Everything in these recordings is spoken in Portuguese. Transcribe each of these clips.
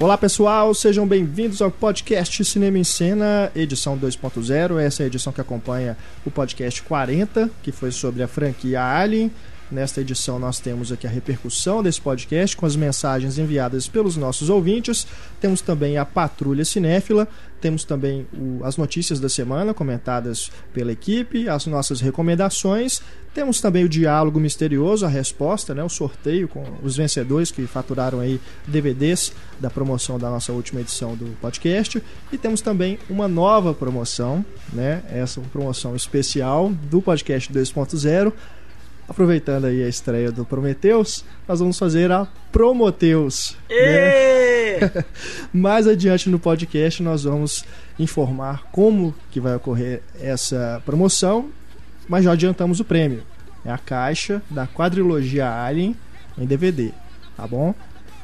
Olá pessoal, sejam bem-vindos ao podcast Cinema em Cena, edição 2.0. Essa é a edição que acompanha o podcast 40, que foi sobre a franquia Alien. Nesta edição, nós temos aqui a repercussão desse podcast com as mensagens enviadas pelos nossos ouvintes. Temos também a Patrulha Cinéfila, temos também o, as notícias da semana comentadas pela equipe, as nossas recomendações. Temos também o diálogo misterioso, a resposta, né, o sorteio com os vencedores que faturaram aí DVDs da promoção da nossa última edição do podcast. E temos também uma nova promoção, né, essa promoção especial do podcast 2.0 aproveitando aí a estreia do Prometheus, nós vamos fazer a Promoteus. Né? Mais adiante no podcast nós vamos informar como que vai ocorrer essa promoção, mas já adiantamos o prêmio. É a caixa da quadrilogia Alien em DVD, tá bom?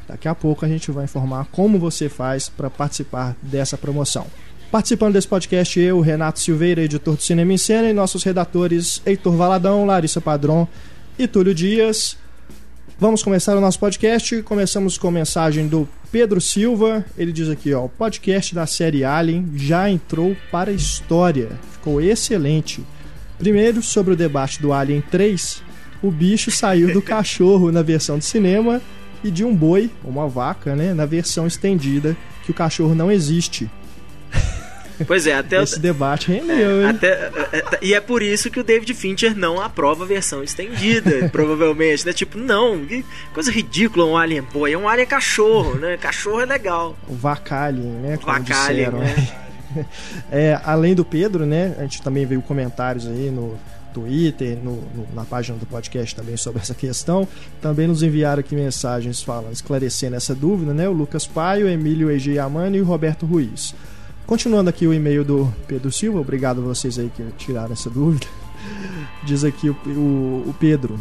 Daqui a pouco a gente vai informar como você faz para participar dessa promoção. Participando desse podcast, eu, Renato Silveira, editor do Cinema em Cena, e nossos redatores Heitor Valadão, Larissa Padron e Túlio Dias. Vamos começar o nosso podcast. Começamos com a mensagem do Pedro Silva. Ele diz aqui, ó, o podcast da série Alien já entrou para a história. Ficou excelente. Primeiro, sobre o debate do Alien 3, o bicho saiu do cachorro na versão de cinema e de um boi, uma vaca, né, na versão estendida, que o cachorro não existe. Pois é, até esse debate rendeu, é, até, é, é, e é por isso que o David Fincher não aprova a versão estendida, provavelmente, né? Tipo, não, que coisa ridícula um alien boy, é um alien cachorro, né? Cachorro é legal. O vacalien, né? Como vacalien, disseram, né? é, além do Pedro, né? A gente também veio comentários aí no Twitter, no, no, na página do podcast também sobre essa questão. Também nos enviaram aqui mensagens falando, esclarecendo essa dúvida, né? O Lucas Paio, Emílio Egi Amani e o Roberto Ruiz. Continuando aqui o e-mail do Pedro Silva, obrigado a vocês aí que tiraram essa dúvida. Diz aqui o, o, o Pedro.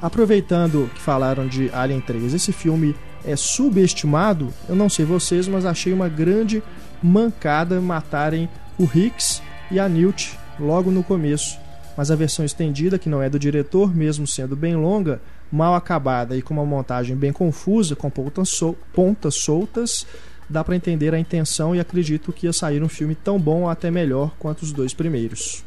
Aproveitando que falaram de Alien 3, esse filme é subestimado? Eu não sei vocês, mas achei uma grande mancada matarem o Hicks e a Newt logo no começo. Mas a versão estendida, que não é do diretor, mesmo sendo bem longa, mal acabada e com uma montagem bem confusa, com pontas, sol pontas soltas, dá para entender a intenção e acredito que ia sair um filme tão bom ou até melhor quanto os dois primeiros.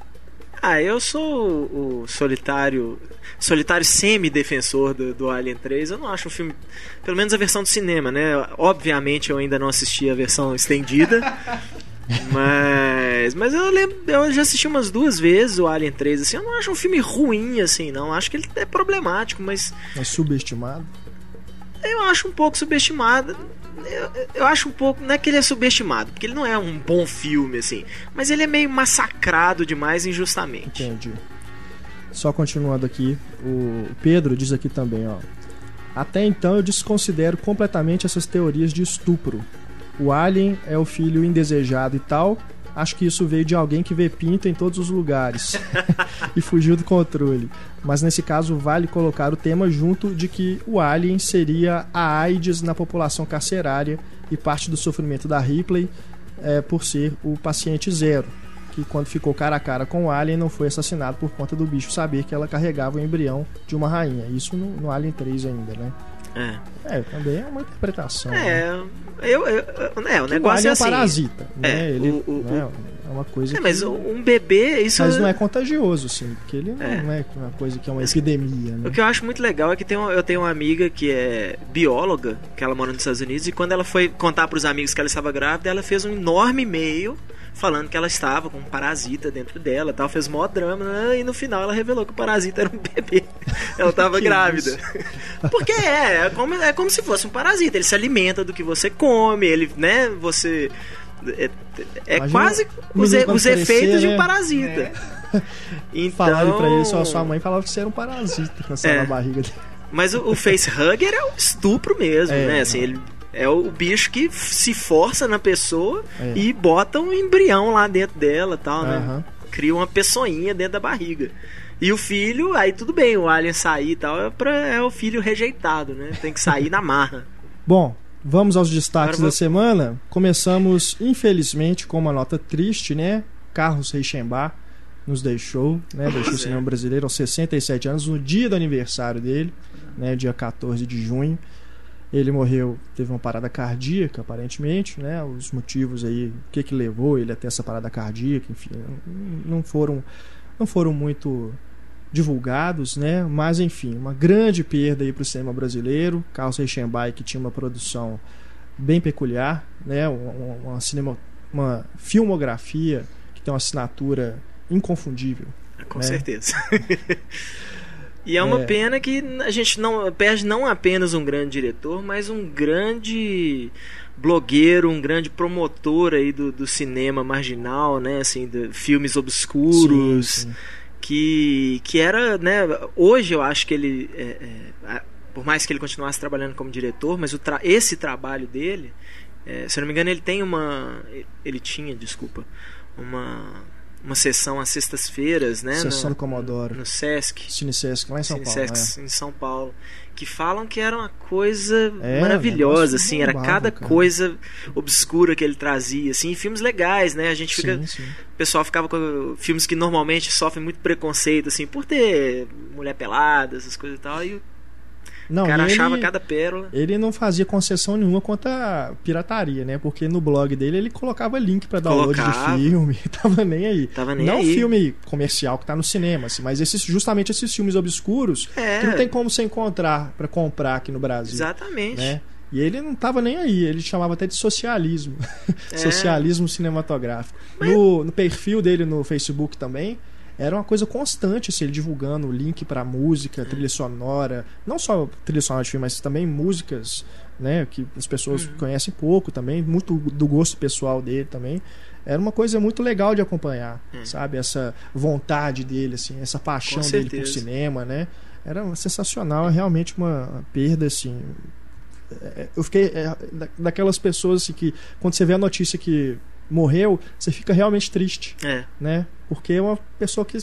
Ah, eu sou o solitário, solitário semi-defensor do, do, Alien 3. Eu não acho o filme, pelo menos a versão do cinema, né? Obviamente eu ainda não assisti a versão estendida. mas, mas eu lembro, eu já assisti umas duas vezes o Alien 3, assim, eu não acho um filme ruim assim, não. Acho que ele é problemático, mas é subestimado. Eu acho um pouco subestimado eu, eu, acho um pouco. Não é que ele é subestimado, porque ele não é um bom filme, assim. Mas ele é meio massacrado demais injustamente. Entendi. Só continuando aqui, o Pedro diz aqui também, ó. Até então eu desconsidero completamente essas teorias de estupro. O alien é o filho indesejado e tal, acho que isso veio de alguém que vê pinto em todos os lugares e fugiu do controle. Mas nesse caso vale colocar o tema junto de que o alien seria a AIDS na população carcerária e parte do sofrimento da Ripley é, por ser o paciente zero, que quando ficou cara a cara com o Alien não foi assassinado por conta do bicho saber que ela carregava o embrião de uma rainha. Isso no, no Alien 3 ainda, né? É. É, também é uma interpretação. É, né? eu, eu, é o negócio é, é assim. um parasita, né? É, ele, o, o, né? é uma coisa. É, mas que... um bebê, isso. Mas não é contagioso, sim, porque ele é. não é uma coisa que é uma epidemia. Né? O que eu acho muito legal é que tem, eu tenho uma amiga que é bióloga, que ela mora nos Estados Unidos, e quando ela foi contar para os amigos que ela estava grávida, ela fez um enorme e-mail falando que ela estava com um parasita dentro dela tal, fez mó drama, né? e no final ela revelou que o parasita era um bebê. Ela estava grávida. Porque é, é como, é como se fosse um parasita, ele se alimenta do que você come, ele, né, você é, é quase os, os efeitos de um né? parasita. É. Então... Falaram pra ele, só sua mãe falava que você era um parasita na, é. na barriga dele. Mas o, o facehugger é um estupro mesmo, é, né? Assim, ele é o bicho que se força na pessoa é. e bota um embrião lá dentro dela tal, né? Uhum. Cria uma pessoinha dentro da barriga. E o filho, aí tudo bem, o alien sair e tal, é, pra, é o filho rejeitado, né? Tem que sair na marra. Bom, vamos aos destaques vou... da semana. Começamos, infelizmente, com uma nota triste, né? Carlos Reichenbach nos deixou, né? Deixou o cinema brasileiro aos 67 anos, no dia do aniversário dele, né? Dia 14 de junho. Ele morreu, teve uma parada cardíaca, aparentemente, né? Os motivos aí, o que que levou ele a ter essa parada cardíaca, enfim, não foram, não foram muito divulgados, né? Mas enfim, uma grande perda aí para o cinema brasileiro. Carlos Reichenbach que tinha uma produção bem peculiar, né? Uma, uma, cinema, uma filmografia que tem uma assinatura inconfundível. Com né? certeza. e é uma é. pena que a gente não perde não apenas um grande diretor, mas um grande blogueiro, um grande promotor aí do, do cinema marginal, né? Assim, de filmes obscuros. Sim, sim. Que, que era, né? Hoje eu acho que ele, é, é, por mais que ele continuasse trabalhando como diretor, mas tra esse trabalho dele, é, se eu não me engano, ele tem uma, ele tinha, desculpa, uma uma sessão às sextas-feiras, né? Sessão no, do Comodoro. No Sesc. Cine Sesc, lá em São Cine Paulo. Sesc, é. em São Paulo. Que falam que era uma coisa é, maravilhosa, assim, era cada cara. coisa obscura que ele trazia, assim, filmes legais, né? A gente fica. Sim, sim. O pessoal ficava com filmes que normalmente sofrem muito preconceito, assim, por ter mulher pelada, essas coisas e tal, e não, o cara ele, achava cada pérola. Ele não fazia concessão nenhuma quanto a pirataria, né? Porque no blog dele ele colocava link para download colocava. de filme. Tava nem aí. Tava nem não aí. filme comercial que tá no cinema, assim, mas esses, justamente esses filmes obscuros é. que não tem como você encontrar para comprar aqui no Brasil. Exatamente. Né? E ele não tava nem aí, ele chamava até de socialismo. É. socialismo cinematográfico. Mas... No, no perfil dele no Facebook também, era uma coisa constante, assim, ele divulgando link para música, uhum. trilha sonora, não só trilha sonora de filme, mas também músicas, né, que as pessoas uhum. conhecem pouco também, muito do gosto pessoal dele também. Era uma coisa muito legal de acompanhar, uhum. sabe? Essa vontade dele, assim, essa paixão dele por cinema, né? Era sensacional, é realmente uma perda, assim. É, eu fiquei é, daquelas pessoas assim, que, quando você vê a notícia que morreu, você fica realmente triste. É. Né? Porque é uma pessoa que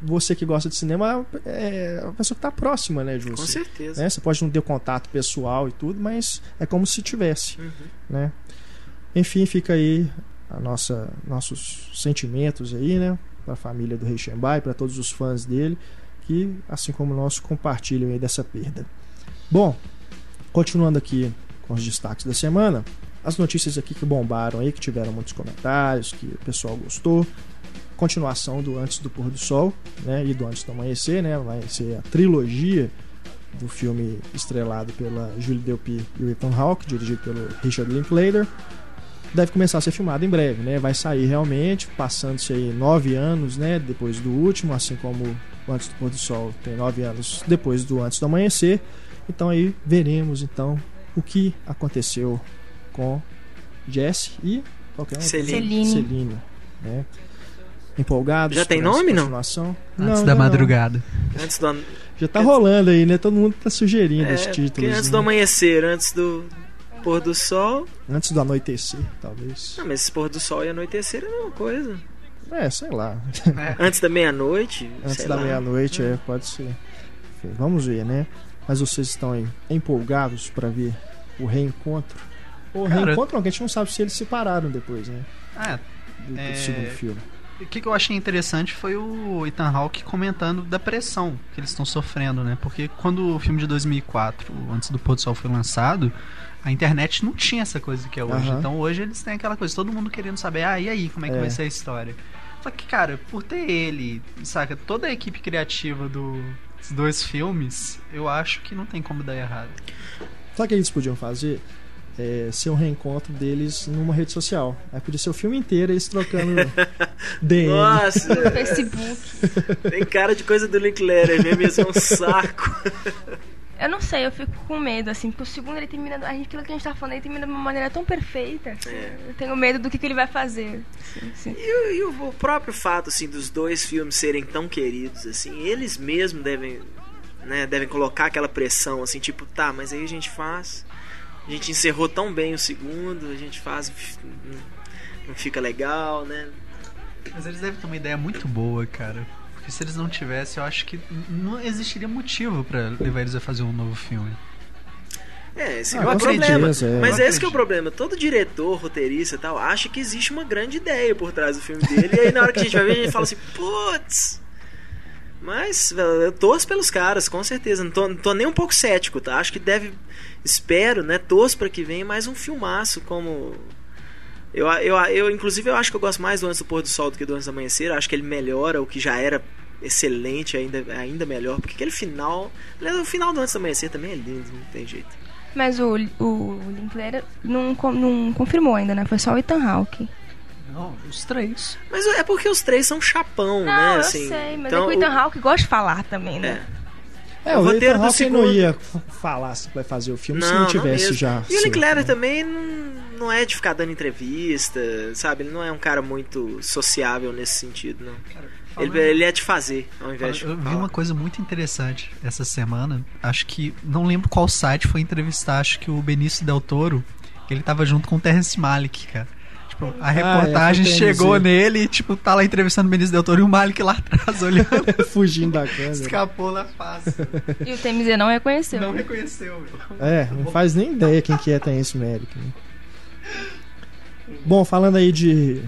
você que gosta de cinema é uma pessoa que está próxima, né, de você. Com certeza. Né? Você pode não ter contato pessoal e tudo, mas é como se tivesse, uhum. né? Enfim, fica aí a nossa nossos sentimentos aí, né, para a família do Rei Shembai, para todos os fãs dele que assim como nós compartilham aí dessa perda. Bom, continuando aqui com os destaques da semana, as notícias aqui que bombaram aí, que tiveram muitos comentários, que o pessoal gostou. Continuação do Antes do Pôr do Sol, né? E do Antes do Amanhecer, né? Vai ser a trilogia do filme estrelado pela Julie Delpy e o Ethan Hawke, dirigido pelo Richard Linklater. Deve começar a ser filmado em breve, né? Vai sair realmente, passando-se aí nove anos, né? Depois do último, assim como o Antes do Pôr do Sol tem nove anos depois do Antes do Amanhecer. Então aí veremos então o que aconteceu com Jesse e qualquer um Celine. Celine né? Empolgados? Já tem nome, não? Antes não, da não, madrugada. Antes do Já tá rolando aí, né? Todo mundo tá sugerindo é, os títulos. Antes né? do amanhecer, antes do pôr do sol. Antes do anoitecer, talvez. Não, mas esse pôr do sol e anoitecer é a mesma coisa. É, sei lá. É. Antes da meia-noite. Antes da meia-noite, é, pode ser. Enfim, vamos ver, né? Mas vocês estão aí empolgados para ver o reencontro ou Cara, reencontram, que a gente não sabe se eles se separaram depois, né? É. Do, do é... segundo filme. O que, que eu achei interessante foi o Ethan Hawke comentando da pressão que eles estão sofrendo, né? Porque quando o filme de 2004, antes do Pôr do Sol, foi lançado, a internet não tinha essa coisa que é hoje. Uhum. Então hoje eles têm aquela coisa, todo mundo querendo saber, ah, e aí, como é que é. vai ser a história? Só que, cara, por ter ele, saca, toda a equipe criativa do, dos dois filmes, eu acho que não tem como dar errado. Sabe o que eles podiam fazer? É, ser um reencontro deles numa rede social. Aí podia ser o filme inteiro eles trocando DM. Nossa! Facebook. Tem cara de coisa do Linklater mesmo, isso é um saco. Eu não sei, eu fico com medo, assim, porque o segundo ele termina. Aquilo que a gente tá falando, ele termina de uma maneira tão perfeita. Assim, é. Eu tenho medo do que, que ele vai fazer. Assim, assim. E, e, o próprio fato, assim, dos dois filmes serem tão queridos, assim, eles mesmos devem. Né, devem colocar aquela pressão, assim, tipo, tá, mas aí a gente faz a gente encerrou tão bem o segundo, a gente faz. Não fica legal, né? Mas eles devem ter uma ideia muito boa, cara. Porque se eles não tivessem, eu acho que não existiria motivo para levar eles a fazer um novo filme. É, esse ah, é o problema. é. Mas esse que é o problema. Todo diretor, roteirista e tal, acha que existe uma grande ideia por trás do filme dele. e aí na hora que a gente vai ver, a gente fala assim, putz, Mas eu torço pelos caras, com certeza. Não tô, não tô nem um pouco cético, tá? Acho que deve. Espero, né? Torço para que venha mais um filmaço como. Eu, eu, eu, inclusive, eu acho que eu gosto mais do Antes do Pôr do Sol do que do Antes do Amanhecer. Eu acho que ele melhora o que já era excelente, ainda, ainda melhor. Porque aquele final. O final do Antes do Amanhecer também é lindo, não tem jeito. Mas o, o Linklater não, não confirmou ainda, né? Foi só o Ethan Hawke. Não, os três. Mas é porque os três são chapão, não, né? Eu assim, sei, mas então, é que o Ethan Hawke gosta de falar também, né? É, é o, o roteiro Ethan Hawke não ia falar se vai fazer o filme não, se não tivesse não já. E o Linklater né? também não, não é de ficar dando entrevista, sabe? Ele não é um cara muito sociável nesse sentido, não. Ele, ele, é de fazer, ao invés de. Eu vi uma coisa muito interessante essa semana. Acho que. Não lembro qual site foi entrevistar. Acho que o Benício Del Toro. Ele tava junto com o Terrence Malick, cara. Tipo, a reportagem ah, é, chegou nele e, tipo, tá lá entrevistando o Benício Del Toro e o Malik lá atrás olhando. Fugindo da câmera. Escapou na face. E o TMZ não reconheceu. Não reconheceu, meu. É, não faz nem ideia quem que é Terence Malick. Né? Bom, falando aí de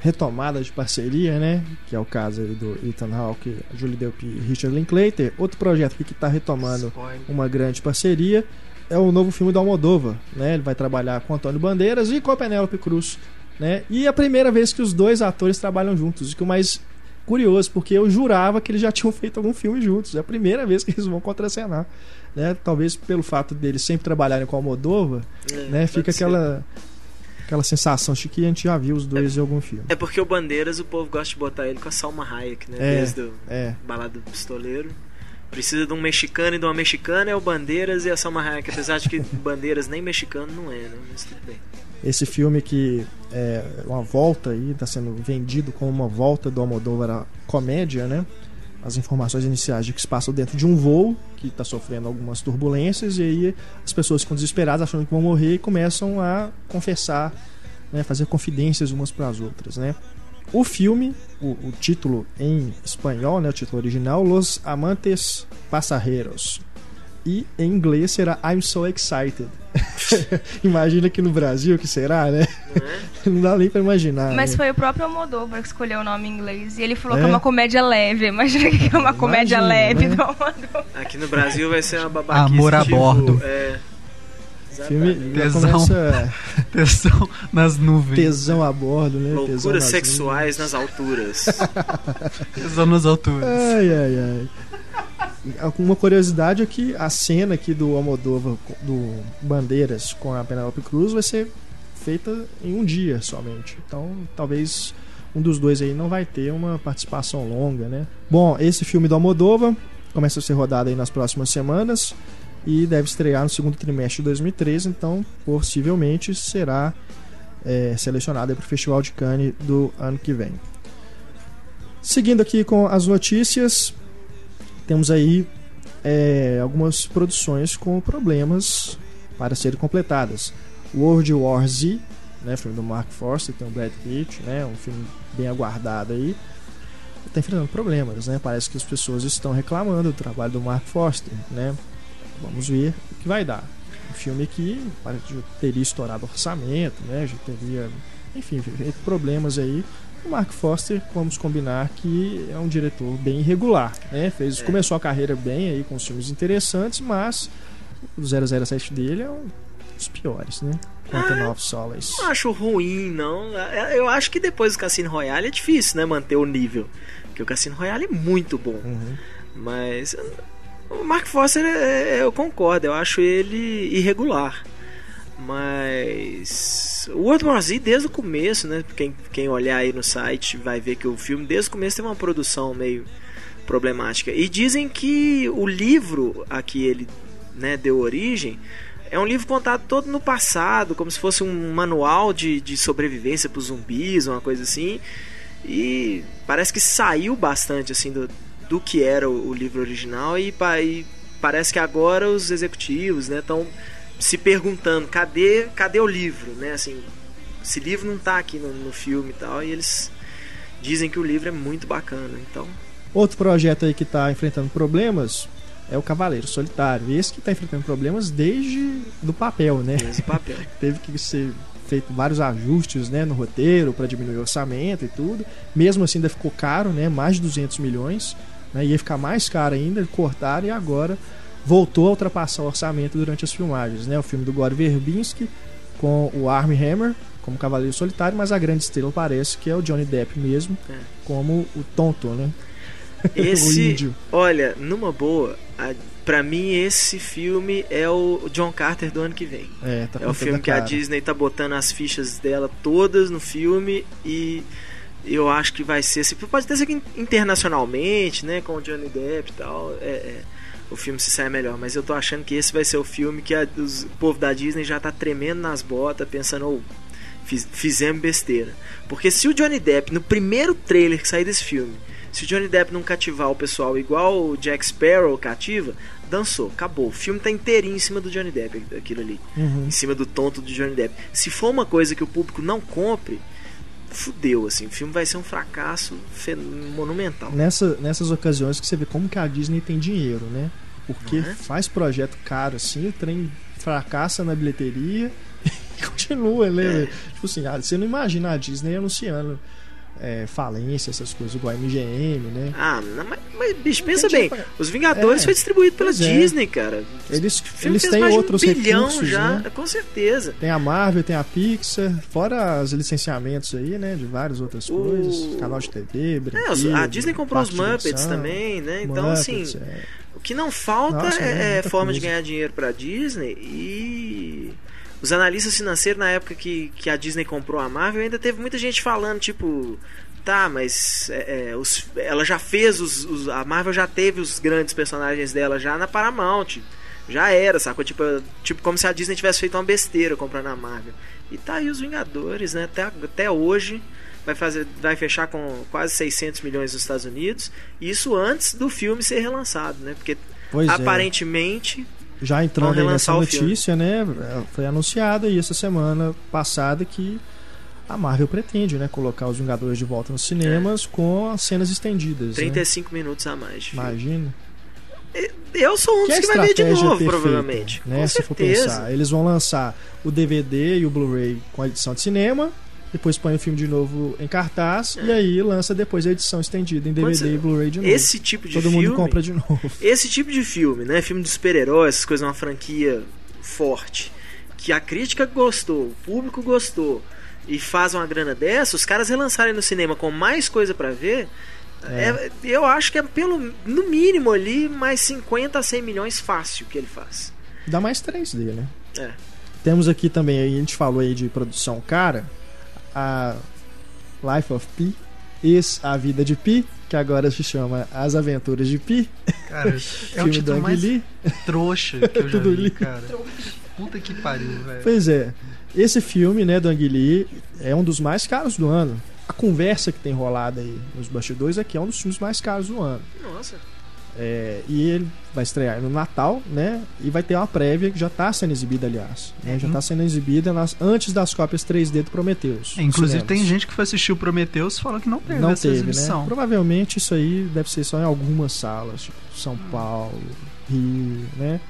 retomada de parceria, né? Que é o caso aí do Ethan Hawke, Julie Delpy e Richard Linklater. Outro projeto que está retomando Spoiler. uma grande parceria é o novo filme do Almodóvar, né? Ele vai trabalhar com Antônio Bandeiras e com a Penélope Cruz, né? E é a primeira vez que os dois atores trabalham juntos, o que é o mais curioso, porque eu jurava que eles já tinham feito algum filme juntos. É a primeira vez que eles vão contracenar, né? Talvez pelo fato deles sempre trabalharem com o Almodóvar, é, né? Fica aquela aquela sensação de que a gente já viu os dois é, em algum filme. É porque o Bandeiras, o povo gosta de botar ele com a Salma Hayek, né? É, Desde o é. Balada do Pistoleiro. Precisa de um mexicano e de uma mexicana é o Bandeiras e a Salma Hayek, apesar de que Bandeiras nem mexicano não é, né? Mas tudo bem. Esse filme que é uma volta aí, está sendo vendido como uma volta do Almodóvar à comédia, né? As informações iniciais de que se passa dentro de um voo que está sofrendo algumas turbulências e aí as pessoas ficam desesperadas achando que vão morrer e começam a confessar, né, fazer confidências umas para as outras, né? O filme, o, o, título em espanhol, né, o título original, Los Amantes Pasajeros. E em inglês será I'm So Excited. Imagina que no Brasil que será, né? Não, é? dá nem pra imaginar. Mas né? foi o próprio Almodóvar que escolheu o nome em inglês. E ele falou é? que é uma comédia leve. Imagina que é uma comédia Imagina, leve né? do Almodóvar. Aqui no Brasil vai ser uma babaquice. Amor a tipo, bordo. É, filme tesão, começa... tesão nas nuvens. Tesão a bordo, né? Loucuras nas sexuais nuvens. nas alturas. tesão nas alturas. Ai, ai, ai. Uma curiosidade é que a cena aqui do Almodóvar, do Bandeiras com a Penelope Cruz vai ser feita em um dia somente. Então, talvez um dos dois aí não vai ter uma participação longa, né? Bom, esse filme do Almodóvar começa a ser rodado aí nas próximas semanas e deve estrear no segundo trimestre de 2013, então possivelmente será é, selecionado para o Festival de Cannes do ano que vem. Seguindo aqui com as notícias, temos aí é, algumas produções com problemas para serem completadas. World War Z, né, filme do Mark Forster, tem o Brad Pitt, né, um filme bem aguardado aí, está enfrentando problemas, né? Parece que as pessoas estão reclamando do trabalho do Mark Forster, né? Vamos ver o que vai dar. Um filme que já teria estourado orçamento, né? Já teria, enfim, problemas aí. O Mark Foster, vamos combinar que é um diretor bem irregular, né? Fez, é. Começou a carreira bem aí com filmes interessantes, mas o 007 dele é um dos piores, né? Quanto ah, of Solace. Não acho ruim, não. É, eu acho que depois do Cassino Royale é difícil, né? Manter o nível. Porque o Cassino Royale é muito bom. Uhum. Mas o Mark Foster, é, é, eu concordo, eu acho ele irregular. Mas o World War Z desde o começo, né? Quem, quem olhar aí no site vai ver que o filme desde o começo tem uma produção meio problemática. E dizem que o livro a que ele né, deu origem é um livro contado todo no passado, como se fosse um manual de, de sobrevivência para os zumbis, uma coisa assim. E parece que saiu bastante assim do, do que era o, o livro original e, e, parece que agora os executivos estão né, se perguntando cadê cadê o livro né assim esse livro não está aqui no, no filme e tal e eles dizem que o livro é muito bacana então outro projeto aí que está enfrentando problemas é o Cavaleiro Solitário esse que está enfrentando problemas desde do papel né desde papel teve que ser feito vários ajustes né, no roteiro para diminuir o orçamento e tudo. Mesmo assim, ainda ficou caro, né, mais de 200 milhões Né? Ia ficar mais caro ainda, cortaram e agora voltou a ultrapassar o orçamento durante as filmagens. Né? O filme do Gore Verbinski com o Armie Hammer como Cavaleiro Solitário, mas a grande estrela parece que é o Johnny Depp mesmo, É. como o tonto, né? Esse, o índio. olha, numa boa, a, pra mim esse filme é o John Carter do ano que vem. É, tá É o filme que a. Disney tá botando as fichas dela todas no filme e eu acho que vai ser. assim, Pode até ser que internacionalmente, né? Com o Johnny Depp e tal. é- é, o filme se sai melhor, mas eu tô achando que esse vai ser o filme que a- os- o povo da Disney já tá tremendo nas botas, pensando, "Ô, fiz- fizemos besteira. Porque se o Johnny Depp, no primeiro trailer que sair desse filme, se o Johnny Depp não cativar o pessoal igual o Jack Sparrow cativa, dançou, acabou. O filme tá inteirinho em cima do Johnny Depp, aquilo ali Uhum. em cima do tonto do Johnny Depp. Se for uma coisa que o público não compre, fudeu, assim. O filme vai ser um fracasso monumental. Nessa, nessas ocasiões que você vê como que a Disney tem dinheiro, né? Porque é? faz projeto caro assim, o trem fracassa na bilheteria e continua, É. né? Tipo assim, ah, você não imagina a Disney anunciando é, falência, essas coisas, igual a MGM, né? Ah, mas, mas, bicho, pensa bem. dinheiro Os Vingadores É. foi distribuído pela é. Disney, cara. Eles, eles têm de outros um bilhão recursos, já, né? com certeza. Tem a Marvel, tem a Pixar, fora os licenciamentos aí, né? De várias outras O- coisas. Canal de TV, É, brinquedo, a Disney comprou os de Muppets também, né? Então, Muppets, assim, é. O que não falta Nossa, é é, forma de coisa. ganhar dinheiro pra Disney e os analistas financeiros na época que, que a Disney comprou a Marvel ainda teve muita gente falando tipo tá mas é, é, os- ela já fez os, os- a Marvel já teve os grandes personagens dela já na Paramount já era sacou? Tipo tipo como se a Disney tivesse feito uma besteira comprando a Marvel. E tá aí os Vingadores né? Até, até hoje vai fazer vai fechar com quase 600 milhões nos Estados Unidos isso antes do filme ser relançado né? Porque Pois é. Já entrando aí nessa notícia, né? Foi anunciado aí essa semana passada que a Marvel pretende, né? Colocar os Vingadores de volta nos cinemas com as cenas estendidas. né? 35 minutos a mais filme. Imagina. eu sou um Que é dos a que vai ver de novo perfeita, provavelmente Né? com Se for certeza pensar. Eles vão lançar o DVD e o Blu-ray com a edição de cinema. Depois põe o filme de novo em cartaz É. e aí lança depois a edição estendida em DVD e Blu-ray de novo. esse tipo de Todo filme mundo compra de novo. esse tipo de filme né filme de super-heróis essas coisas uma franquia forte que a crítica gostou o público gostou e faz uma grana dessa os caras relançarem no cinema com mais coisa pra ver é, eu acho que é pelo no mínimo ali mais 50 a 100 milhões fácil que ele faz Dá mais 3D, né? É. Temos aqui também, a gente falou aí de produção cara, a Life of Pi, ex A Vida de Pi, que agora se chama As Aventuras de Pi, Cara, é o título mais Lee. trouxa que eu já Tudo vi, li. cara. Puta que pariu, velho. Pois é, esse filme, né, do Ang Lee, é um dos mais caros do ano. A conversa que tem rolado aí nos bastidores é que é um dos filmes mais caros do ano. nossa É, e ele vai estrear no Natal, né? E vai ter uma prévia que já está sendo exibida, aliás. né, já Uhum. está sendo exibida nas- antes das cópias 3D do Prometheus. É, Inclusive tem gente que foi assistir o Prometheus e falou que não teve Não essa teve, exibição. né? Provavelmente isso aí deve ser só em algumas salas, tipo São Hum. Paulo, Rio, né?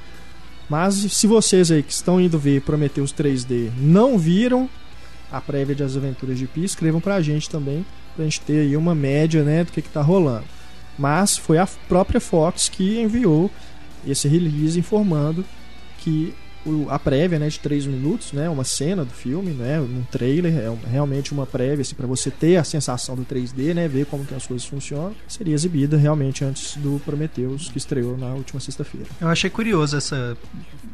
Mas se vocês aí que estão indo ver Prometheus 3D não viram a prévia de As Aventuras de Pi, escrevam pra gente também, pra gente ter aí uma média, né, do que que tá rolando. Mas foi a própria Fox que enviou esse release informando que a prévia né, de 3 minutos, né, uma cena do filme, né, um trailer, é realmente uma prévia assim, para você ter a sensação do 3D, né, ver como que as coisas funcionam, seria exibida realmente antes do Prometheus, que estreou na última sexta-feira. Eu achei curioso essa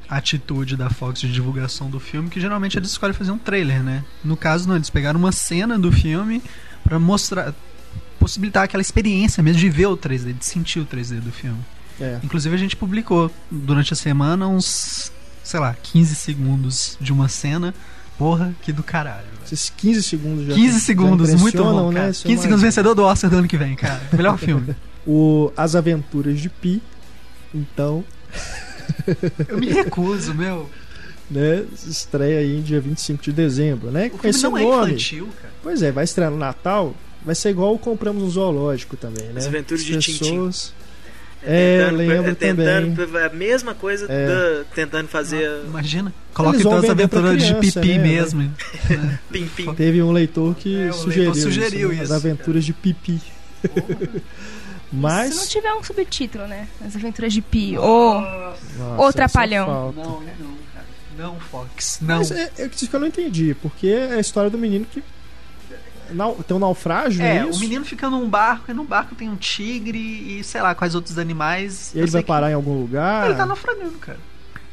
atitude da Fox de divulgação do filme, que geralmente eles escolhem fazer um trailer, né? No caso, não, eles pegaram uma cena do filme pra mostrar, possibilitar aquela experiência mesmo de ver o 3D, de sentir o 3D do filme. É. Inclusive a gente publicou durante a semana uns, sei lá, 15 segundos de uma cena. Porra, que do caralho. velho. Esses 15 segundos já 15 já segundos, muito impressionam, bom, cara. né? Você 15 segundos vencedor do Oscar do ano que vem, cara. Melhor filme. O As Aventuras de Pi, então, Eu me recuso, meu. né, estreia aí em dia 25 de dezembro, né? O filme esse não é nome. infantil, cara. Pois é, vai estrear no Natal, vai ser igual o compramos um zoológico também, né? As Aventuras de Tintim. pessoas... É, tentando, lembro tentando, também. a mesma coisa É. da- tentando fazer Imagina. Coloca então as aventuras de criança, pipi né? mesmo. pim pim. Teve um leitor que É, sugeriu, leitor sugeriu né? As isso, aventuras de pipi. Mas. Se não tiver um subtítulo, né? As aventuras de Pi. Ou. Ou Trapalhão. Não, não, cara. Não, Fox. Não. Mas é, é isso que eu não entendi, porque é a história do menino que. Nau- tem um naufrágio, É, é, o menino fica num barco, e no barco tem um tigre e sei lá quais outros animais. E ele vai parar em algum lugar. Ele tá naufragando, cara.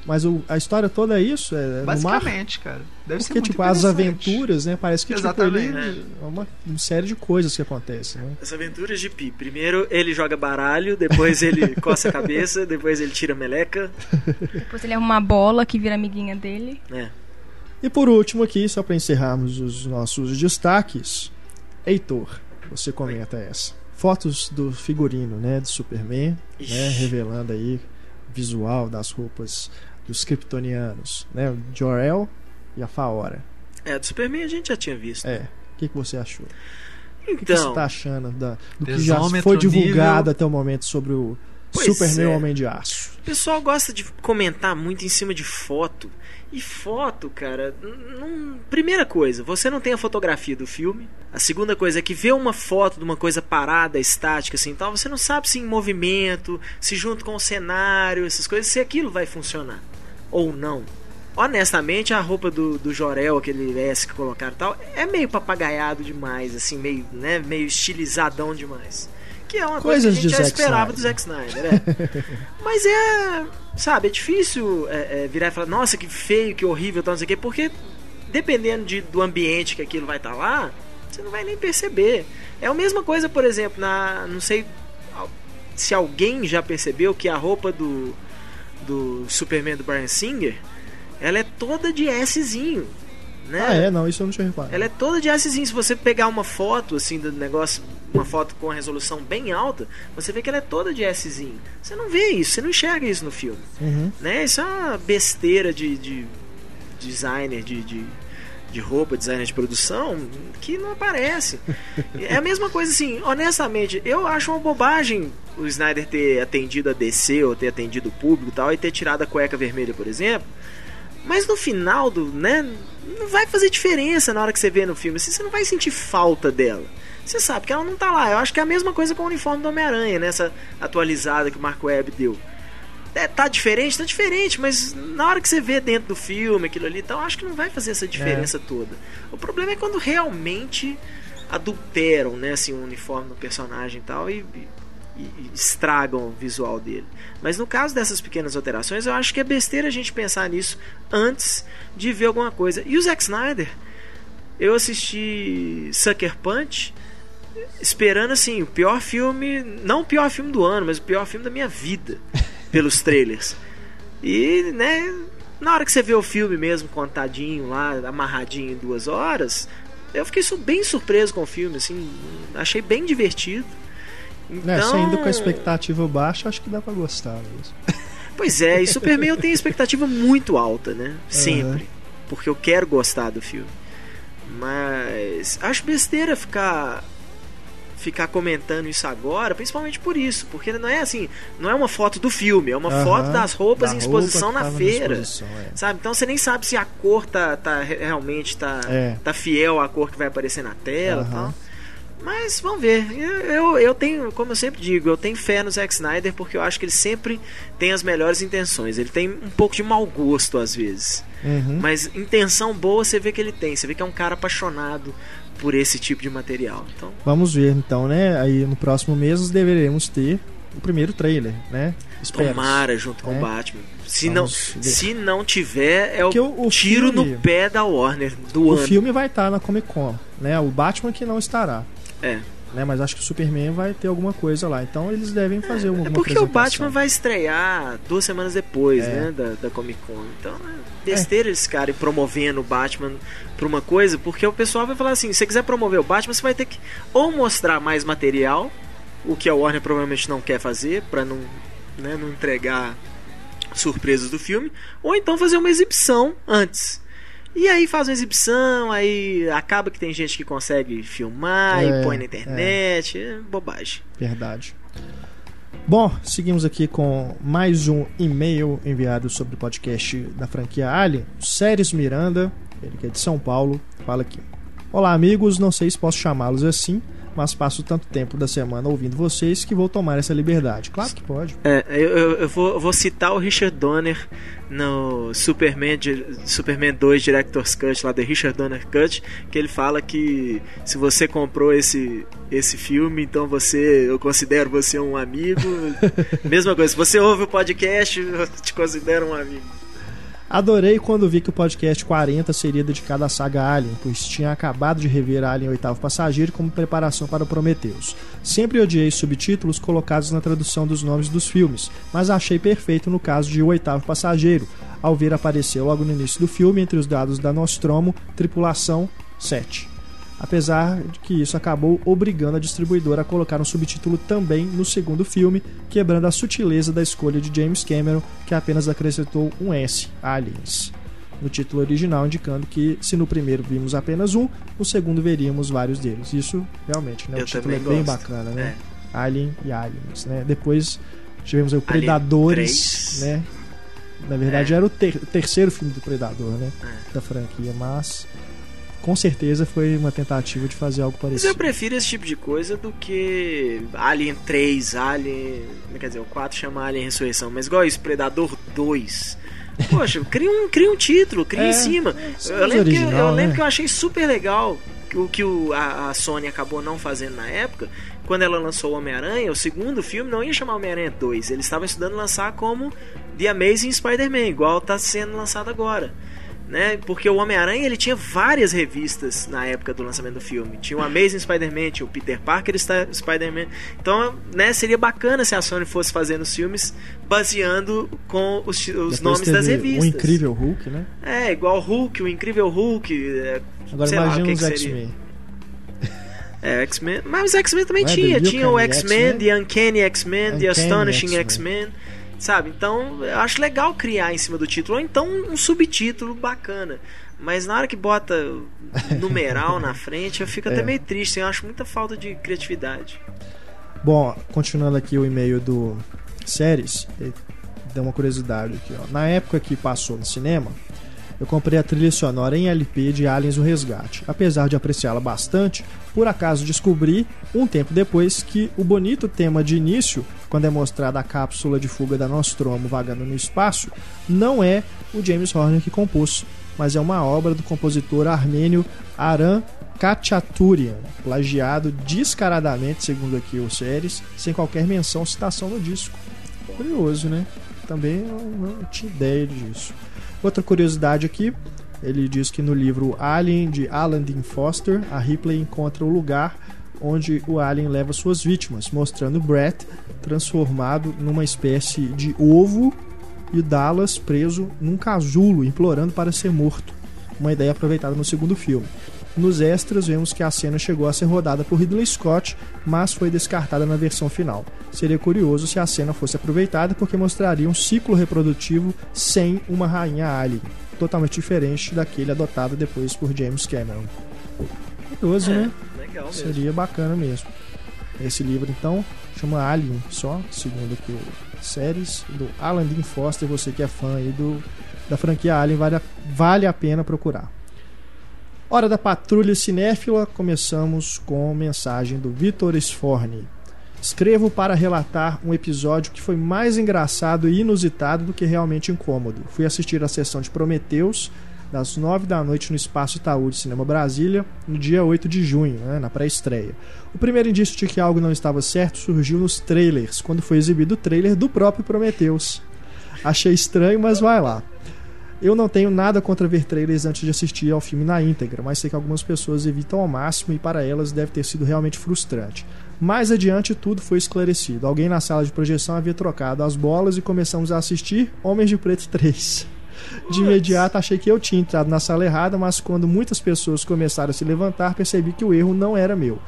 Mas o- a história toda é isso? É no mar? Basicamente, cara. Deve ser Porque, muito tipo, as aventuras, né? Parece que tipo, Exatamente. ele é uma, uma série de coisas que acontecem, né? As aventuras de Pi. Primeiro ele joga baralho, depois ele coça a cabeça, depois ele tira a meleca. Depois ele arruma uma bola que vira amiguinha dele. né? E por último aqui, só para encerrarmos os nossos destaques, Heitor, você comenta essa. Fotos do figurino, né, do Superman, né, revelando aí o visual das roupas dos kryptonianos, né, o Jor-El e a Faora. É, do Superman a gente já tinha visto. É, o que, que você achou? O que, que você Então, tá achando da, do que já foi divulgado nível- até o momento sobre o Pois Superman é. Homem de Aço? O pessoal gosta de comentar muito em cima de foto. E foto, cara, não... primeira coisa, você não tem a fotografia do filme. A segunda coisa é que vê uma foto de uma coisa parada, estática, assim, tal, você não sabe se em movimento, se junto com o cenário, essas coisas, se aquilo vai funcionar ou não. Honestamente, a roupa do, do Jorel, aquele S que colocaram tal, é meio papagaiado demais, assim, meio, né, meio estilizadão demais. Que é uma coisa Coisas que a gente já Zack esperava Snyder. do Zack Snyder, é. Mas é, sabe, é difícil é, é, virar e falar, nossa, que feio, que horrível, tal, não sei o quê, porque dependendo de, do ambiente que aquilo vai estar lá, você não vai nem perceber. É a mesma coisa, por exemplo, na. Não sei se alguém já percebeu que a roupa do, do Superman do Brian Singer ela é toda de Szinho. Né? Ah, é? Não, isso eu não tinha reparado. Ela é toda de Szinho. Se você pegar uma foto assim do negócio, uma foto com a resolução bem alta, você vê que ela é toda de Szinho. Você não vê isso, você não enxerga isso no filme. Uhum. Né? Isso é uma besteira de, de designer de, de, de roupa, designer de produção, que não aparece. É a mesma coisa assim, honestamente, eu acho uma bobagem o Snyder ter atendido a DC ou ter atendido o público e tal, e ter tirado a cueca vermelha, por exemplo. Mas no final do, né, não vai fazer diferença na hora que você vê no filme, assim, você não vai sentir falta dela. Você sabe que ela não tá lá. Eu acho que é a mesma coisa com o uniforme do Homem-Aranha, nessa atualizada que o Mark Webb deu. É, tá diferente, tá diferente, mas na hora que você vê dentro do filme aquilo ali, então eu acho que não vai fazer essa diferença toda. O problema é quando realmente adulteram, né, assim, o uniforme do personagem e tal e, e- e estragam o visual dele. Mas no caso dessas pequenas alterações, eu acho que é besteira a gente pensar nisso antes de ver alguma coisa. E o Zack Snyder, eu assisti Sucker Punch esperando assim, o pior filme, não o pior filme do ano, mas o pior filme da minha vida, pelos trailers. E, né, na hora que você vê o filme mesmo contadinho lá, amarradinho em duas horas, eu fiquei bem surpreso com o filme, assim, achei bem divertido. É, Então, se ainda com a expectativa baixa, acho que dá pra gostar mesmo. Pois é, e Superman eu tenho expectativa muito alta, né? Sempre. Porque eu quero gostar do filme. Mas acho besteira ficar ficar comentando isso agora, principalmente por isso, porque não é assim, não é uma foto do filme, é uma Aham, foto das roupas da em exposição roupa na feira. exposição, é. Sabe? Então você nem sabe se a cor tá, tá re- realmente tá, É. tá fiel à cor que vai aparecer na tela Aham. tal. Mas vamos ver. Eu, eu, tenho, como eu sempre digo, eu tenho fé no Zack Snyder porque eu acho que ele sempre tem as melhores intenções. Ele tem um pouco de mau gosto às vezes. Uhum. Mas intenção boa você vê que ele tem. Você vê que é um cara apaixonado por esse tipo de material. Então, Vamos ver então, né? Aí no próximo mês deveremos ter o primeiro trailer, né? Tomara junto com É. o Batman. Se não, ver. se não tiver, é o, Porque o- o tiro filme- no pé da Warner do O ano. filme vai estar na Comic Con, né? O Batman que não estará. É. Né, mas acho que o Superman vai ter alguma coisa lá. Então eles devem fazer É uma porque o. Batman vai estrear duas semanas depois, É. né, da, da Comic Con. Então é besteira eles ficarem promovendo o Batman pra uma coisa, porque o pessoal vai falar assim: se você quiser promover o Batman, você vai ter que ou mostrar mais material, o que a Warner provavelmente não quer fazer, pra não, né, não entregar surpresas do filme, ou então fazer uma exibição antes. E aí faz uma exibição, aí acaba que tem gente que consegue filmar É, e põe na internet, é bobagem. Verdade. Bom, seguimos aqui com mais um e-mail enviado sobre o podcast da franquia Alien. Séries Miranda, ele que é de São Paulo, fala aqui. Olá, amigos, não sei se posso chamá-los assim, mas passo tanto tempo da semana ouvindo vocês que vou tomar essa liberdade. Claro que pode. É, eu, eu, vou, vou, citar o Richard Donner no Superman, Superman 2 Director's Cut, lá do Richard Donner Cut, que ele fala que se você comprou esse, esse filme, então você, eu considero você um amigo. Mesma coisa, se você ouve o podcast, eu te considero um amigo. Adorei quando vi que o podcast 40 seria dedicado à saga Alien, pois tinha acabado de rever Alien Oitavo Passageiro como preparação para o Prometheus. Sempre odiei subtítulos colocados na tradução dos nomes dos filmes, mas achei perfeito no caso de O Oitavo Passageiro, ao ver aparecer logo no início do filme, entre os dados da Nostromo, Tripulação 7 apesar de que isso acabou obrigando a distribuidora a colocar um subtítulo também no segundo filme, quebrando a sutileza da escolha de James Cameron, que apenas acrescentou um S, Aliens, no título original, indicando que se no primeiro vimos apenas um, no segundo veríamos vários deles. Isso realmente, né? o título é gosto. bem bacana, né? É. Alien e Aliens, né? Depois tivemos o Predadores, né? Na verdade é. era o, ter terceiro filme do Predador, né? É. Da franquia, mas com certeza foi uma tentativa de fazer algo parecido. Mas eu prefiro esse tipo de coisa do que Alien 3, Alien. Quer dizer, o 4 chama Alien Ressurreição, mas igual isso, Predador 2. Poxa, cria um, cria um título, cria é, em cima. Eu lembro, original, que, eu, eu lembro né? que eu achei super legal o que o, a, a, Sony acabou não fazendo na época. Quando ela lançou o Homem-Aranha, o segundo filme não ia chamar Homem-Aranha 2. Eles estavam estudando lançar como The Amazing Spider-Man, igual está sendo lançado agora né? Porque o Homem-Aranha ele tinha várias revistas na época do lançamento do filme. Tinha o Amazing Spider-Man, tinha o Peter Parker Spider-Man. Então, né, seria bacana se a Sony fosse fazendo os filmes baseando com os, os nomes das revistas. O Incrível Hulk, né? É, igual o Hulk, o Incrível Hulk. É, Agora imagina os X-Men. É, X-Men. Mas os X-Men também é tinha. Tinha o X-Men, The Uncanny X-Men, The Astonishing X-Men. Sabe? Então, eu acho legal criar em cima do título, ou então um subtítulo bacana. Mas na hora que bota numeral na frente, eu fico é. até meio triste. Eu acho muita falta de criatividade. Bom, continuando aqui o e-mail do Séries, deu uma curiosidade aqui. Ó. Na época que passou no cinema, eu comprei a trilha sonora em LP de Aliens o Resgate. Apesar de apreciá-la bastante, por acaso descobri, um tempo depois, que o bonito tema de início, quando é mostrada a cápsula de fuga da Nostromo vagando no espaço, não é o James Horner que compôs, mas é uma obra do compositor armênio Aran Kachaturian, plagiado descaradamente, segundo aqui o Séries, sem qualquer menção ou citação no disco. Curioso, né? Também não tinha ideia disso. Outra curiosidade aqui, ele diz que no livro Alien de Alan Dean Foster, a Ripley encontra o lugar onde o alien leva suas vítimas, mostrando Brett transformado numa espécie de ovo e Dallas preso num casulo, implorando para ser morto. Uma ideia aproveitada no segundo filme. Nos extras, vemos que a cena chegou a ser rodada por Ridley Scott, mas foi descartada na versão final. Seria curioso se a cena fosse aproveitada porque mostraria um ciclo reprodutivo sem uma rainha alien, totalmente diferente daquele adotado depois por James Cameron. Curioso, é, né? Legal mesmo. Seria bacana mesmo. Esse livro, então, chama Alien só, segundo que séries do Alan Dean Foster, você que é fã aí do, da franquia Alien, vale a, vale a pena procurar. Hora da Patrulha Cinéfila, começamos com mensagem do Vitor Sforni. Escrevo para relatar um episódio que foi mais engraçado e inusitado do que realmente incômodo. Fui assistir a sessão de Prometeus, das 9 da noite no Espaço Itaú de Cinema Brasília, no dia 8 de junho, né, na pré-estreia. O primeiro indício de que algo não estava certo surgiu nos trailers, quando foi exibido o trailer do próprio Prometeus. Achei estranho, mas vai lá. Eu não tenho nada contra ver trailers antes de assistir ao filme na íntegra, mas sei que algumas pessoas evitam ao máximo e para elas deve ter sido realmente frustrante. Mais adiante, tudo foi esclarecido. Alguém na sala de projeção havia trocado as bolas e começamos a assistir Homens de Preto 3. De imediato achei que eu tinha entrado na sala errada, mas quando muitas pessoas começaram a se levantar, percebi que o erro não era meu.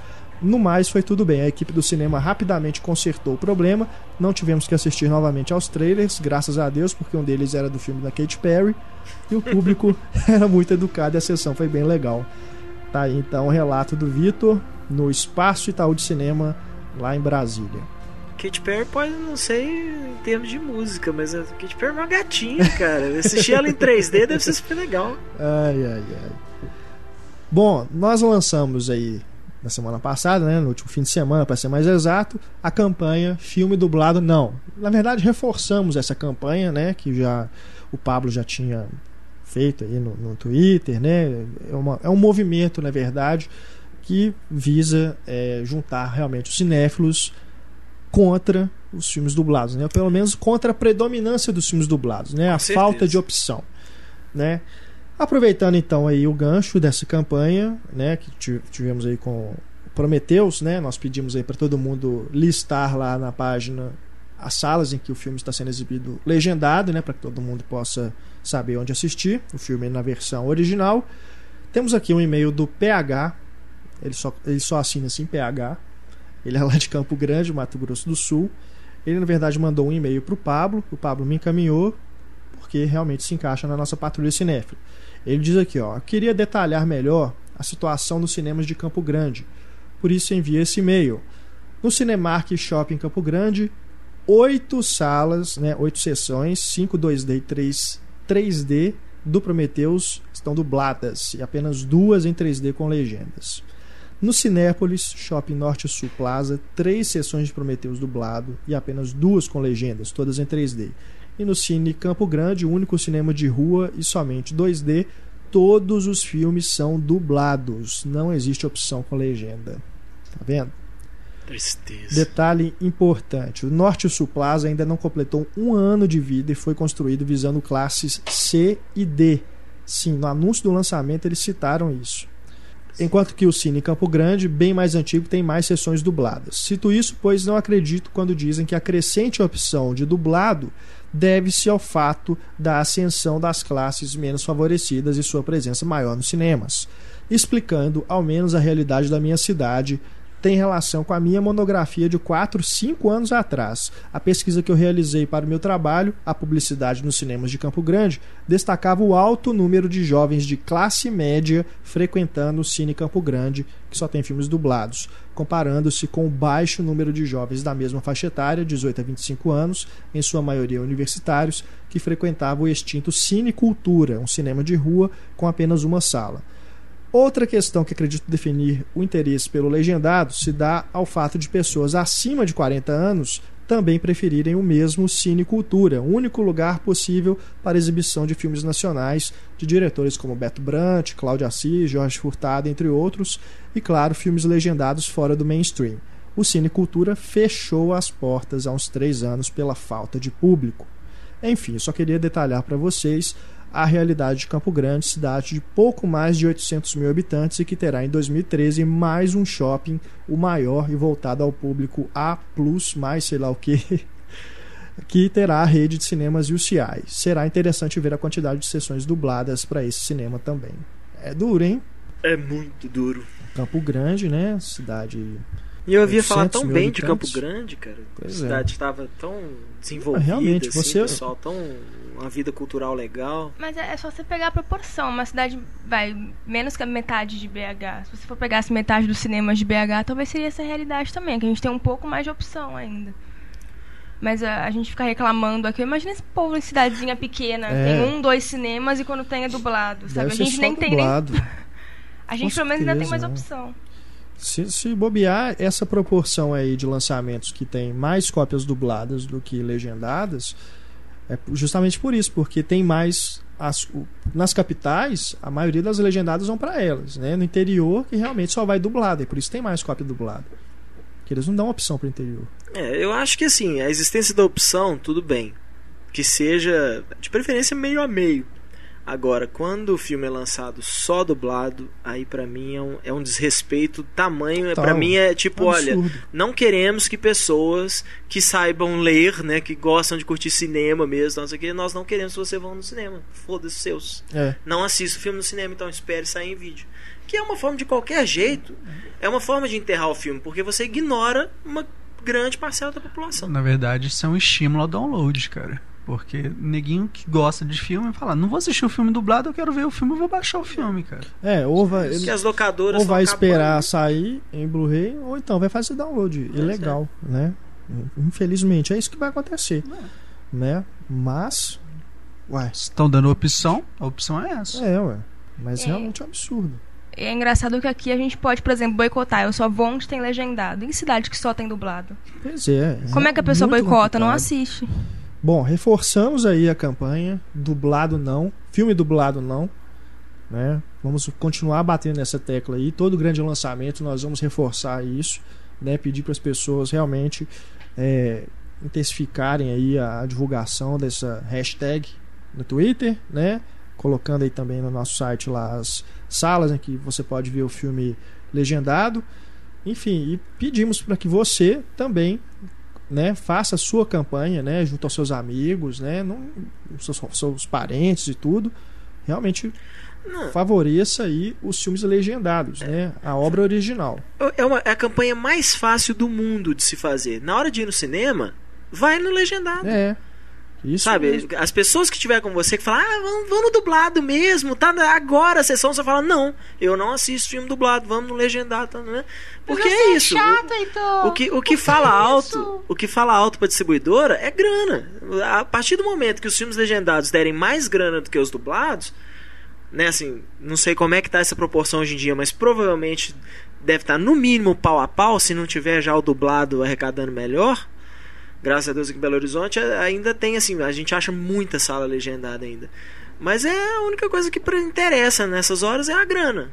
No mais, foi tudo bem. A equipe do cinema rapidamente consertou o problema. Não tivemos que assistir novamente aos trailers, graças a Deus, porque um deles era do filme da Katy Perry. E o público era muito educado e a sessão foi bem legal. Tá aí então o relato do Vitor no Espaço Itaú de Cinema, lá em Brasília. Katy Perry pode, não sei em termos de música, mas a Katy Perry é uma gatinha, cara. Assistir ela em 3D deve ser super legal. Ai, ai, ai. Bom, nós lançamos aí na semana passada, né, no último fim de semana, para ser mais exato, a campanha filme dublado não. Na verdade, reforçamos essa campanha, né, que já o Pablo já tinha feito aí no, no Twitter, né? É, uma, é um movimento, na verdade, que visa é, juntar realmente os cinéfilos contra os filmes dublados, né? Ou pelo menos contra a predominância dos filmes dublados, né? a certeza. falta de opção, né? Aproveitando então aí o gancho dessa campanha, né, que ti- tivemos aí com o Prometheus, né? Nós pedimos aí para todo mundo listar lá na página as salas em que o filme está sendo exibido legendado, né, para que todo mundo possa saber onde assistir o filme na versão original. Temos aqui um e-mail do PH, ele só, ele só assina assim PH. Ele é lá de Campo Grande, Mato Grosso do Sul. Ele, na verdade, mandou um e-mail para o Pablo. O Pablo me encaminhou, porque realmente se encaixa na nossa patrulha cinéfila. Ele diz aqui: ó, queria detalhar melhor a situação nos cinemas de Campo Grande. Por isso envia esse e-mail. No Cinemark Shopping Campo Grande, oito salas, né, oito sessões, 5 2D e 3 3D do Prometheus estão dubladas e apenas duas em 3D com legendas. No Cinépolis Shopping Norte Sul Plaza, três sessões de Prometheus dublado e apenas duas com legendas, todas em 3D. E no Cine Campo Grande, o único cinema de rua e somente 2D, todos os filmes são dublados. Não existe opção com legenda. Tá vendo? Tristeza. Detalhe importante: o Norte Sul Plaza ainda não completou um ano de vida e foi construído visando classes C e D. Sim, no anúncio do lançamento eles citaram isso. Enquanto que o Cine Campo Grande, bem mais antigo, tem mais sessões dubladas. Cito isso, pois não acredito quando dizem que a crescente opção de dublado deve-se ao fato da ascensão das classes menos favorecidas e sua presença maior nos cinemas, explicando ao menos a realidade da minha cidade tem relação com a minha monografia de 4, 5 anos atrás. A pesquisa que eu realizei para o meu trabalho, a publicidade nos cinemas de Campo Grande, destacava o alto número de jovens de classe média frequentando o Cine Campo Grande, que só tem filmes dublados, comparando-se com o baixo número de jovens da mesma faixa etária, 18 a 25 anos, em sua maioria universitários, que frequentavam o extinto Cine Cultura, um cinema de rua com apenas uma sala. Outra questão que acredito definir o interesse pelo legendado se dá ao fato de pessoas acima de 40 anos também preferirem o mesmo Cine Cultura, único lugar possível para exibição de filmes nacionais de diretores como Beto Brant, Cláudio Assis, Jorge Furtado, entre outros, e claro, filmes legendados fora do mainstream. O Cine Cultura fechou as portas há uns três anos pela falta de público. Enfim, só queria detalhar para vocês a realidade de Campo Grande, cidade de pouco mais de 800 mil habitantes e que terá em 2013 mais um shopping, o maior e voltado ao público A+, mais sei lá o que, que terá a rede de cinemas UCI. Será interessante ver a quantidade de sessões dubladas para esse cinema também. É duro, hein? É muito duro. Campo Grande, né? Cidade. E eu ouvia falar 800 tão bem de. Campo Grande, cara. Pois a é. cidade estava tão desenvolvida, Ah, realmente, assim, você- pessoal, tão uma vida cultural legal. Mas é é só você pegar a proporção. Uma cidade, vai, menos que a metade de BH. Se você for pegar metade dos cinemas de BH, talvez seria essa a realidade também, que a gente tem um pouco mais de opção ainda. Mas a, a gente fica reclamando aqui. Imagina esse povo em cidadezinha pequena. É. Tem um, dois cinemas e quando tem é dublado, sabe? Deve a gente nem tem nem. dublado. A gente Com pelo menos ainda tem mais certeza, né? opção. Se, se bobear essa proporção aí de lançamentos que tem mais cópias dubladas do que legendadas, é justamente por isso, porque tem mais. As, nas capitais, a maioria das legendadas vão para elas, né? No interior, que realmente só vai dublada, e por isso tem mais cópia dublada. Porque eles não dão opção para o interior. É, eu acho que assim, a existência da opção, tudo bem. Que seja, de preferência, meio a meio. Agora, quando o filme é lançado só dublado, aí pra mim é um, é um desrespeito tamanho. Total. Pra mim é tipo, olha, Absurdo. não queremos que pessoas que saibam ler, né, que gostam de curtir cinema mesmo, não sei o que, nós não queremos que você vá no cinema. Foda-se seus. É. Não assista o filme no cinema, então espere sair em vídeo. Que é uma forma de qualquer jeito, é uma forma de enterrar o filme, porque você ignora uma grande parcela da população. Na verdade, isso é um estímulo ao download, cara. Porque neguinho que gosta de filme fala, não vou assistir o filme dublado, eu quero ver o filme, eu vou baixar o filme, cara. É, ou vai, Que as locadoras ou vai esperar acabando. sair em Blu-ray, ou então vai fazer download ilegal, né? Infelizmente, é isso que vai acontecer, né? Mas, uai, Estão dando opção, a opção é essa. é, ué. Mas É. realmente é um absurdo. é engraçado que aqui a gente pode, por exemplo, boicotar. Eu só vou onde tem legendado. Em cidade que só tem dublado. Pois é. Como é que a pessoa boicota? Não complicado. assiste. Bom, reforçamos aí a campanha. Dublado não. Filme dublado não. Né? Vamos continuar batendo nessa tecla aí. Todo grande lançamento nós vamos reforçar isso. Né? Pedir para as pessoas realmente é, intensificarem aí a, divulgação dessa hashtag no Twitter, né? Colocando aí também no nosso site lá as salas em que você pode ver o filme legendado. Enfim, e pedimos para que você também né, faça a sua campanha, né, junto aos seus amigos, né, não, seus, seus parentes e tudo, realmente Não. favoreça aí os filmes legendados, né, a obra original. É, uma, é a campanha mais fácil do mundo de se fazer. Na hora de ir no cinema, vai no legendado. É. Isso Sabe, mesmo. as pessoas que estiver com você que falam, ah, vamos, vamos no dublado mesmo, tá agora a sessão, você fala, não, eu não assisto filme dublado, vamos no legendado, tá, né? Porque é isso. então. O que, o que fala alto, o que fala alto pra distribuidora é grana. A partir do momento que os filmes legendados derem mais grana do que os dublados, né, assim, não sei como é que tá essa proporção hoje em dia, mas provavelmente deve estar no mínimo pau a pau, se não tiver já o dublado arrecadando melhor. Graças a Deus aqui em Belo Horizonte a- ainda tem assim, a gente acha muita sala legendada ainda. Mas é a única coisa que interessa nessas horas é a grana.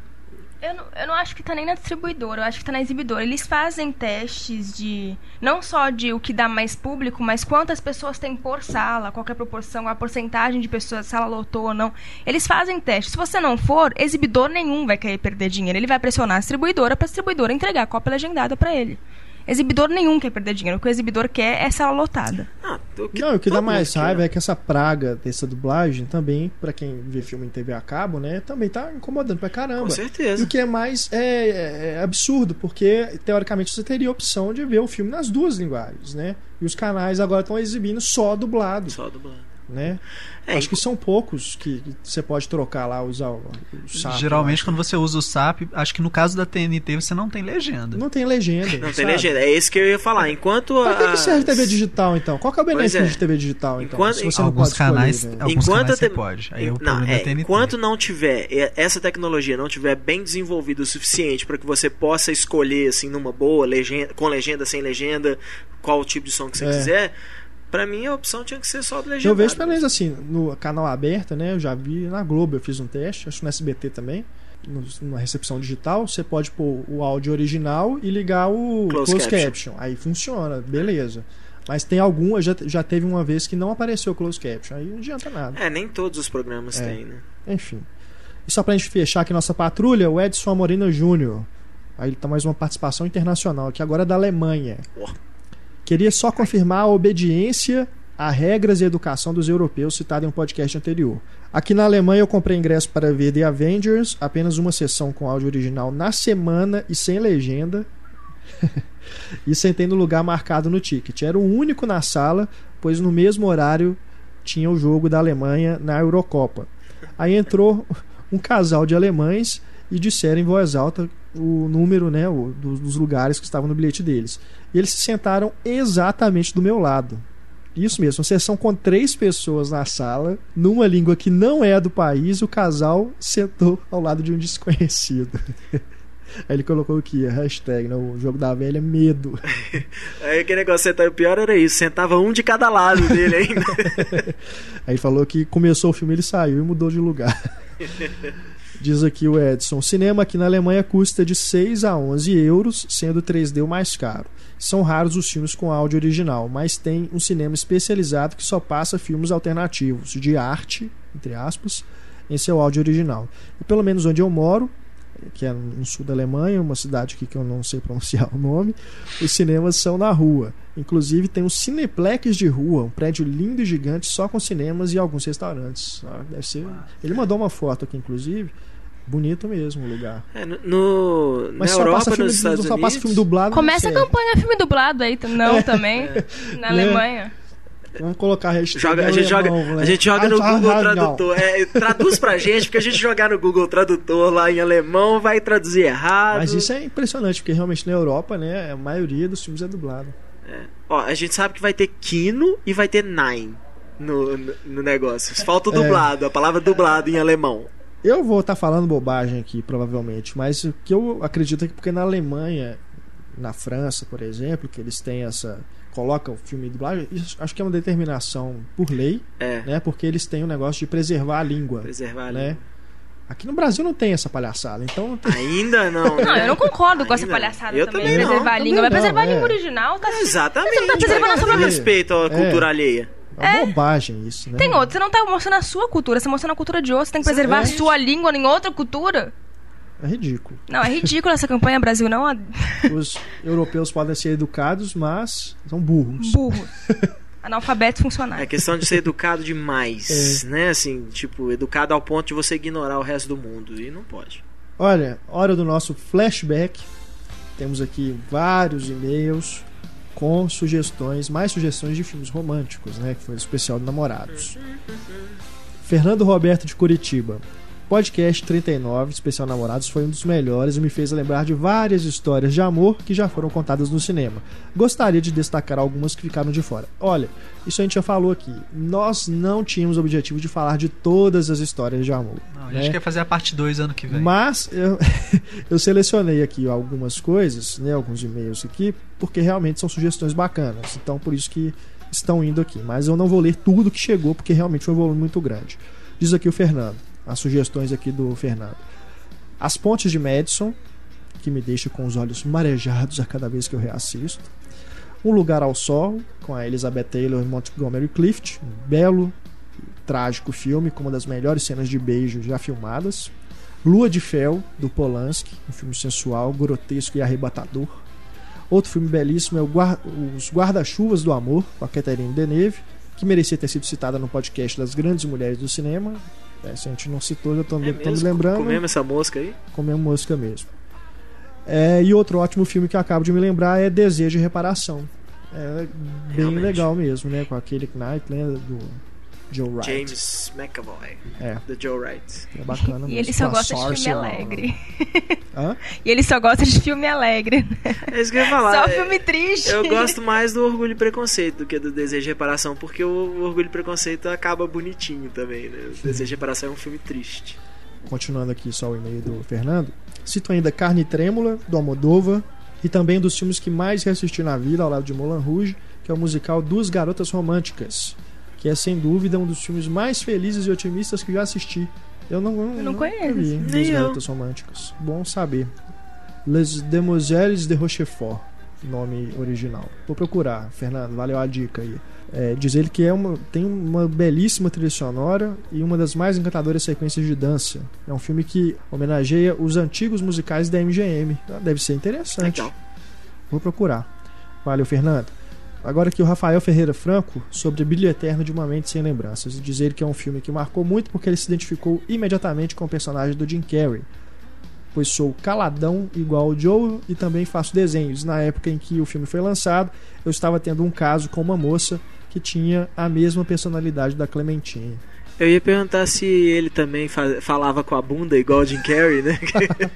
Eu não, eu não acho que tá nem na distribuidora, eu acho que tá na exibidora. Eles fazem testes de. Não só de o que dá mais público, mas quantas pessoas tem por sala, qual é a proporção, a porcentagem de pessoas, a sala lotou ou não. Eles fazem testes. Se você não for, exibidor nenhum vai querer perder dinheiro. Ele vai pressionar a distribuidora pra distribuidora entregar a cópia legendada pra ele. Exibidor nenhum quer perder dinheiro. O que o exibidor quer é sala lotada. Ah, o que Não, o que dá mais quer. raiva é que essa praga dessa dublagem também, pra quem vê filme em TV a cabo, né, também tá incomodando pra caramba. Com E certeza. o que é mais é, é- é absurdo, porque teoricamente você teria a opção de ver o filme nas duas linguagens, né? E os canais agora estão exibindo só dublado, Só dublado. Né? É, Acho que são poucos que, você pode trocar lá, usar o, o SAP Geralmente, lá. quando você usa o SAP, acho que no caso da TNT você não tem legenda. não tem legenda. Não tem sabe? legenda. É esse que eu ia falar. Enquanto Pra que, a- que serve TV digital então? Qual que é o benefício é. de TV digital então? Enquanto- se você não alguns pode escolher, canais, velho? alguns Enquanto canais a você te- pode. Aí é o não, problema é, da TNT. enquanto não tiver essa tecnologia não tiver bem desenvolvida o suficiente para que você possa escolher assim numa boa legenda, com legenda, sem legenda, qual o tipo de som que você É. quiser, pra mim a opção tinha que ser só do legenda. Eu vejo pelo menos assim, no canal aberto, né? Eu já vi na Globo, eu fiz um teste, acho que no SBT também. no- numa recepção digital, você pode pôr o áudio original e ligar o Closed closed, caption. caption. Aí funciona, beleza. Mas tem algumas, já, já teve uma vez que não apareceu o closed caption. Aí não adianta nada. É, nem todos os programas É. têm, né? Enfim. E só pra gente fechar aqui nossa patrulha, o Edson Amorina Júnior. Aí ele tá mais uma participação internacional, aqui agora é da Alemanha. Ó. Queria só confirmar a obediência a regras e educação dos europeus citada em um podcast anterior. Aqui na Alemanha eu comprei ingresso para ver The Avengers, apenas uma sessão com áudio original na semana e sem legenda. e sentei no lugar marcado no ticket. Era o único na sala, pois no mesmo horário tinha o jogo da Alemanha na Eurocopa. Aí entrou um casal de alemães e disseram em voz alta o número né, o, dos, dos lugares que estavam no bilhete deles. E eles se sentaram exatamente do meu lado. Isso mesmo, uma sessão com três pessoas na sala, numa língua que não é a do país, o casal sentou ao lado de um desconhecido. Aí ele colocou aqui a hashtag, né, o jogo da velha, medo. Aí aquele negócio sentar, o pior era isso, sentava um de cada lado dele ainda. Aí falou que começou o filme, ele saiu e mudou de lugar. Diz aqui o Edson: o cinema aqui na Alemanha custa de 6 a 11 euros, sendo o 3D o mais caro. São raros os filmes com áudio original, mas tem um cinema especializado que só passa filmes alternativos, de arte, entre aspas, em seu áudio original. E pelo menos onde eu moro, que é no sul da Alemanha, uma cidade aqui que eu não sei pronunciar o nome, os cinemas são na rua. Inclusive tem um Cineplex de rua, um prédio lindo e gigante só com cinemas e alguns restaurantes. Ah, deve ser. Ele mandou uma foto aqui, inclusive. Bonito mesmo o lugar. É, no, no- Mas na só Europa, passa, filme, nos Estados só Unidos... passa filme dublado. Começa a campanha filme dublado aí, não também. Na Alemanha. Vamos colocar a hashtag Joga, a, gente joga, alemão, né? a gente joga no Ah, Google ah, não. Tradutor. É, traduz pra gente, porque a gente jogar no Google Tradutor lá em alemão vai traduzir errado. Mas isso é impressionante, porque realmente na Europa, né, a maioria dos filmes é dublado. Ó, a gente sabe que vai ter Kino e vai ter Nine no, no, no negócio. Falta o É. dublado, a palavra dublado em alemão. Eu vou estar falando bobagem aqui, provavelmente, mas o que eu acredito é que porque na Alemanha, na França, por exemplo, que eles têm essa. Coloca o filme dublagem, isso acho que é uma determinação por lei, É, né? Porque eles têm o negócio de preservar a língua. preservar a né? língua. Aqui no Brasil não tem essa palhaçada, então não tem- Ainda não. né? Não, eu não concordo com essa Ainda. palhaçada Eu também. também não, preservar a também língua. Vai não, preservar a é. língua original, tá? Exatamente. Você não tá preservando a língua. respeito à É. cultura alheia. É uma bobagem isso, né? Tem outro, você não tá mostrando a sua cultura, você tá mostrando a cultura de outro. Você tem que preservar a sua língua em outra cultura. É ridículo. Não, é ridículo essa campanha Brasil não Os europeus podem ser educados, mas são burros. burro. Analfabetos É funcionais. questão de ser educado demais, né? Assim, tipo, educado ao ponto de você ignorar o resto do mundo. E não pode. Olha, hora do nosso flashback. Temos aqui vários e-mails com sugestões, mais sugestões de filmes românticos, né? Que foi o especial de namorados. Fernando Roberto de Curitiba. Podcast 39, especial Namorados, foi um dos melhores e me fez lembrar de várias histórias de amor que já foram contadas no cinema. Gostaria de destacar algumas que ficaram de fora. Olha, isso a gente já falou aqui. Nós não tínhamos o objetivo de falar de todas as histórias de amor. Não, a né? gente quer fazer a parte 2 ano que vem. Mas eu, eu selecionei aqui algumas coisas, né, alguns e-mails aqui, porque realmente são sugestões bacanas. Então por isso que estão indo aqui. Mas eu não vou ler tudo que chegou, porque realmente foi um volume muito grande. Diz aqui o Fernando, as sugestões aqui do Fernando. As Pontes de Madison, que me deixa com os olhos marejados a cada vez que eu reassisto. Um Lugar ao Sol, com a Elizabeth Taylor e Montgomery Clift, um belo trágico filme com uma das melhores cenas de beijo já filmadas. Lua de Fel, do Polanski, um filme sensual, grotesco e arrebatador. Outro filme belíssimo é o Guar- Os Guarda-Chuvas do Amor, com a Catherine Deneuve, que merecia ter sido citada no podcast das grandes mulheres do cinema. É, se a gente não citou, já estou É lembrando. Comemos essa mosca aí? Comemos mosca mesmo. É, e outro ótimo filme que eu acabo de me lembrar é Desejo e Reparação. É bem Realmente. legal mesmo, né? Com aquele Knight, lembra do Joe Wright. James McAvoy. É, Do Joe Wright. é bacana mesmo. E ele só a gosta de filme alegre. Hã? E ele só gosta de filme alegre. É isso que eu ia falar. Só filme triste. Eu gosto mais do Orgulho e Preconceito do que do Desejo e Reparação, porque o Orgulho e Preconceito acaba bonitinho também, né? O Desejo e Reparação é um filme triste. continuando aqui só o e-mail do Fernando, cito ainda Carne Trêmula, do Almodova, e também dos filmes que mais reassisti na vida, ao lado de Moulin Rouge, que é o musical Duas Garotas Românticas, que é sem dúvida um dos filmes mais felizes e otimistas que já assisti. Eu não, eu Eu não conheço. vi Nem. Garotas Românticas. Bom saber. Les Demoiselles de Rochefort, nome original. Vou procurar, Fernando, valeu a dica aí. É, diz ele que é uma, tem uma belíssima trilha sonora e uma das mais encantadoras sequências de dança. É um filme que homenageia os antigos musicais da MGM. Ah, Deve ser interessante. Legal. Vou procurar. Valeu, Fernando. Agora aqui o Rafael Ferreira Franco sobre Brilho Eterno de Uma Mente Sem Lembranças. E dizer que é um filme que marcou muito porque ele se identificou imediatamente com o personagem do Jim Carrey. Pois sou caladão igual o Joe e também faço desenhos. Na época em que o filme foi lançado, eu estava tendo um caso com uma moça que tinha a mesma personalidade da Clementine. Eu ia perguntar se ele também fa- falava com a bunda igual o Jim Carrey, né?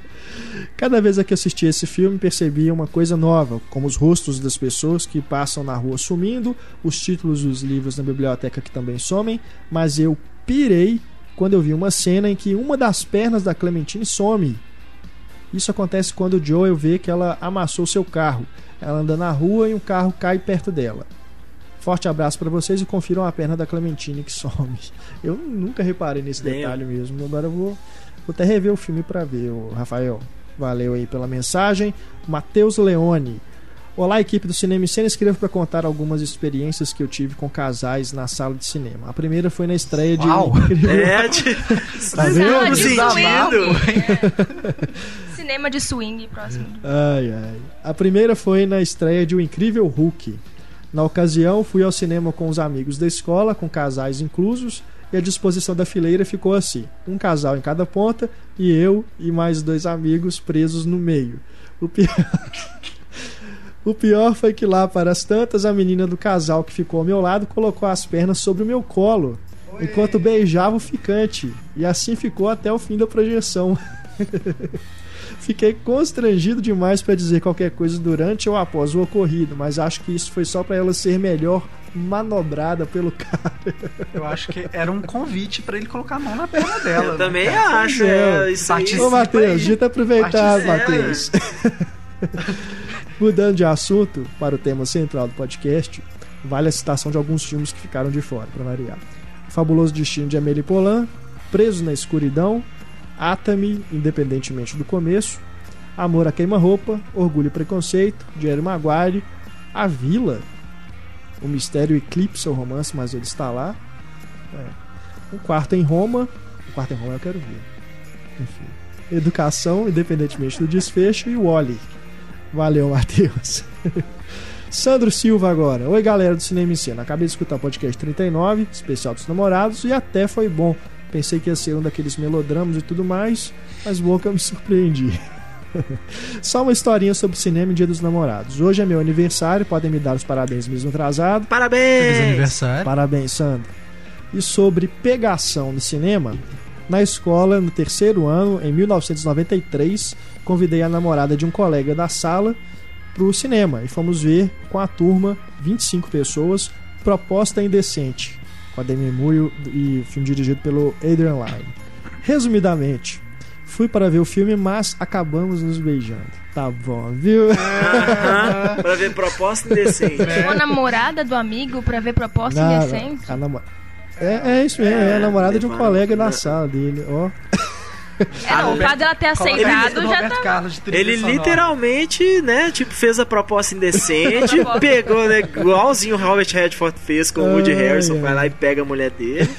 Cada vez que assistia esse filme, percebia uma coisa nova, como os rostos das pessoas que passam na rua sumindo, os títulos dos livros na biblioteca que também somem, mas eu pirei quando eu vi uma cena em que uma das pernas da Clementine some. Isso acontece quando o Joel vê que ela amassou seu carro. Ela anda na rua e um carro cai perto dela. Forte abraço pra vocês e confiram a perna da Clementine que some. Eu nunca reparei nesse Nem eu. detalhe mesmo. Agora eu vou, vou até rever o filme pra ver, Rafael. Valeu aí pela mensagem. Matheus Leone. Olá, equipe do Cinema em Cena. Escrevo para contar algumas experiências que eu tive com casais na sala de cinema. A primeira foi na estreia de. Uau! É, de... Tá vendo? Sentido. swing. Cinema de swing próximo. Ai, ai. A primeira foi na estreia de O Incrível Hulk. Na ocasião, fui ao cinema com os amigos da escola, com casais inclusos, e a disposição da fileira ficou assim: um casal em cada ponta e eu e mais dois amigos presos no meio. O pior. O pior foi que lá para as tantas, a menina do casal que ficou ao meu lado colocou as pernas sobre o meu colo, enquanto beijava o ficante, e assim ficou até o fim da projeção. Fiquei constrangido demais para dizer qualquer coisa durante ou após o ocorrido, mas acho que isso foi só para ela ser melhor manobrada pelo cara. Eu acho que era um convite pra ele colocar a mão na perna dela. Eu né, também cara? acho. É. É, isso aí. Ô, Matheus, dita aproveitado, Participa. Matheus. Mudando de assunto para o tema central do podcast, vale a citação de alguns filmes que ficaram de fora, para variar. Fabuloso Destino de Amélie Poulain, Preso na Escuridão, Atami, Independentemente do Começo, Amor a Queima-Roupa, Orgulho e Preconceito, Jerry Maguire, A Vila, O Mistério Eclipse, o romance, mas ele está lá. É. Um quarto em Roma, o quarto em Roma eu quero ver. Enfim. Educação, independentemente do desfecho, e o Wally. Valeu, Matheus. Sandro Silva agora. Oi, galera do Cinema em Cena. Acabei de escutar o podcast 39, especial dos namorados, e até foi bom. Pensei que ia ser um daqueles melodramas e tudo mais, mas eu me surpreendi. Só uma historinha sobre cinema e Dia dos Namorados. Hoje é meu aniversário, podem me dar os parabéns mesmo atrasado. Feliz Parabéns! aniversário. Parabéns, Sandro. E sobre pegação no cinema, na escola, no terceiro ano, em 1993, convidei a namorada de um colega da sala pro cinema e fomos ver com a turma, 25 pessoas, Proposta Indecente, com a Demi Moore e filme dirigido pelo Adrian Lyne. Resumidamente, fui para ver o filme, mas acabamos nos beijando. Tá bom, viu? Aham, pra ver proposta indecente. Uma namorada do amigo pra ver proposta Não, não, indecente. a namo- É, é isso mesmo, é, a namorada de um colega da sala dele, ó. É, não, o fato dela ter aceitado ele, já tá. Carlos Ele sonora. literalmente, né, tipo, fez a proposta indecente, pegou, né, igualzinho o Robert Redford fez com o Woody Harrison, ai. vai lá e pega a mulher dele.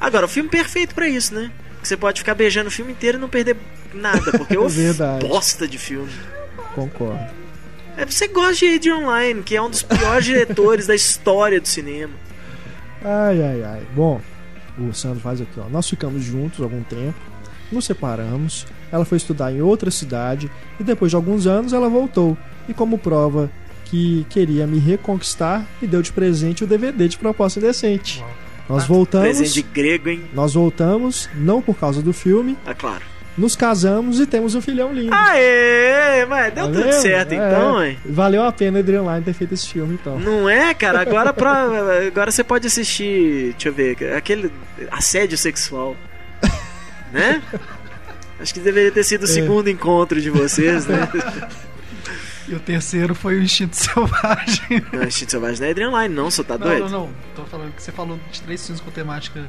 Agora, o filme perfeito pra isso, né? Que você pode ficar beijando o filme inteiro e não perder nada, porque é verdade. bosta de filme. Concordo. É, você gosta de Adrian Lyne, que é um dos piores diretores da história do cinema. Ai, ai, ai. Bom, o Sandro faz aqui, ó. Nós ficamos juntos há algum tempo, nos separamos. Ela foi estudar em outra cidade e depois de alguns anos ela voltou. E como prova que queria me reconquistar, me deu de presente o DVD de Proposta Indecente. Uau. Nós Ah, voltamos. Presente de grego, hein? Nós voltamos, não por causa do filme, Ah, claro. nos casamos e temos um filhão lindo. Aê! Mas deu Tá tudo vendo? certo É. então, hein? Valeu a pena Adrian Lyne ter feito esse filme, então. Não é, cara? Agora pra, agora você pode assistir, deixa eu ver, aquele assédio sexual. Né? Acho que deveria ter sido o É. segundo encontro de vocês, né? E o terceiro foi o Instinto Selvagem. Não, Instinto Selvagem não é Adrian Line, não, só tá Não, doido? não, não. Tô falando que você falou de três filmes com temática.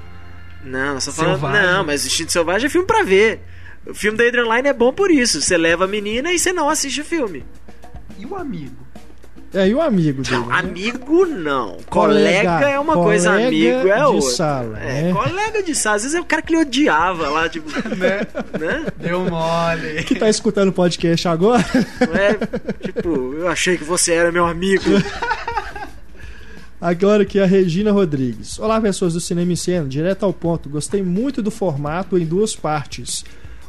Não, só falando. Selvagem. Não, mas Instinto Selvagem é filme pra ver. O filme da Adrian Line é bom por isso. Você leva a menina e você não assiste o filme. E o amigo? É, e o amigo dele? Não, né? amigo não. Colega, Colega- é uma coisa, colega amigo é de outra. sala, é, né? colega de sala. Às vezes é o cara que ele odiava lá, tipo. Né? né? Deu mole. Que tá escutando o podcast agora? É tipo, eu achei que você era meu amigo. Agora aqui a Regina Rodrigues. Olá, pessoas do Cinema em Cena, direto ao ponto. Gostei muito do formato em duas partes.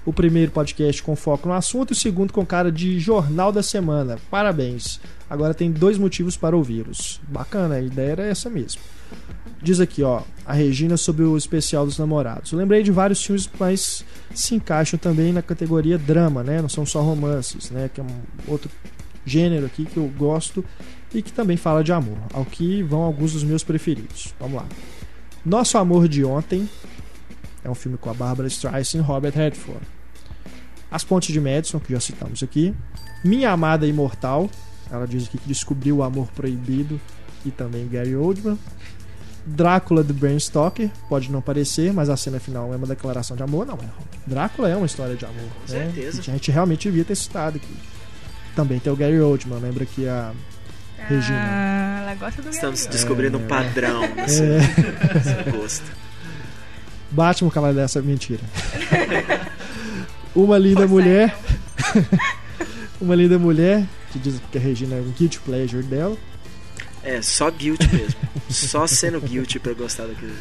O primeiro podcast com foco no assunto e o segundo com cara de jornal da semana. Parabéns. Agora tem dois motivos para ouvi-los. Bacana, a ideia era essa mesmo. Diz aqui, ó, a Regina sobre o especial dos namorados. Eu lembrei de vários filmes, mas se encaixam também na categoria drama, né? Não são só romances, né? Que é um outro gênero aqui que eu gosto e que também fala de amor, ao que vão alguns dos meus preferidos. Vamos lá. Nosso Amor de Ontem é um filme com a Barbara Streisand e Robert Redford. As Pontes de Madison, que já citamos aqui. Minha Amada Imortal, ela diz aqui que descobriu o amor proibido e também Gary Oldman. Drácula de Bram Stoker, pode não parecer, mas a cena final é uma declaração de amor. Não, é. Drácula é uma história de amor. Com né? certeza. A gente realmente devia ter citado aqui. Também tem o Gary Oldman, lembra que a Regina. Ah, ela gosta do Estamos Gabriel. descobrindo um padrão nesse, É. gosto. Batman, o cavalo dessa mentira. Uma linda mulher. uma linda mulher, que diz que a Regina é um guilty pleasure dela. É, só guilty mesmo. Só sendo guilty pra eu gostar daquele.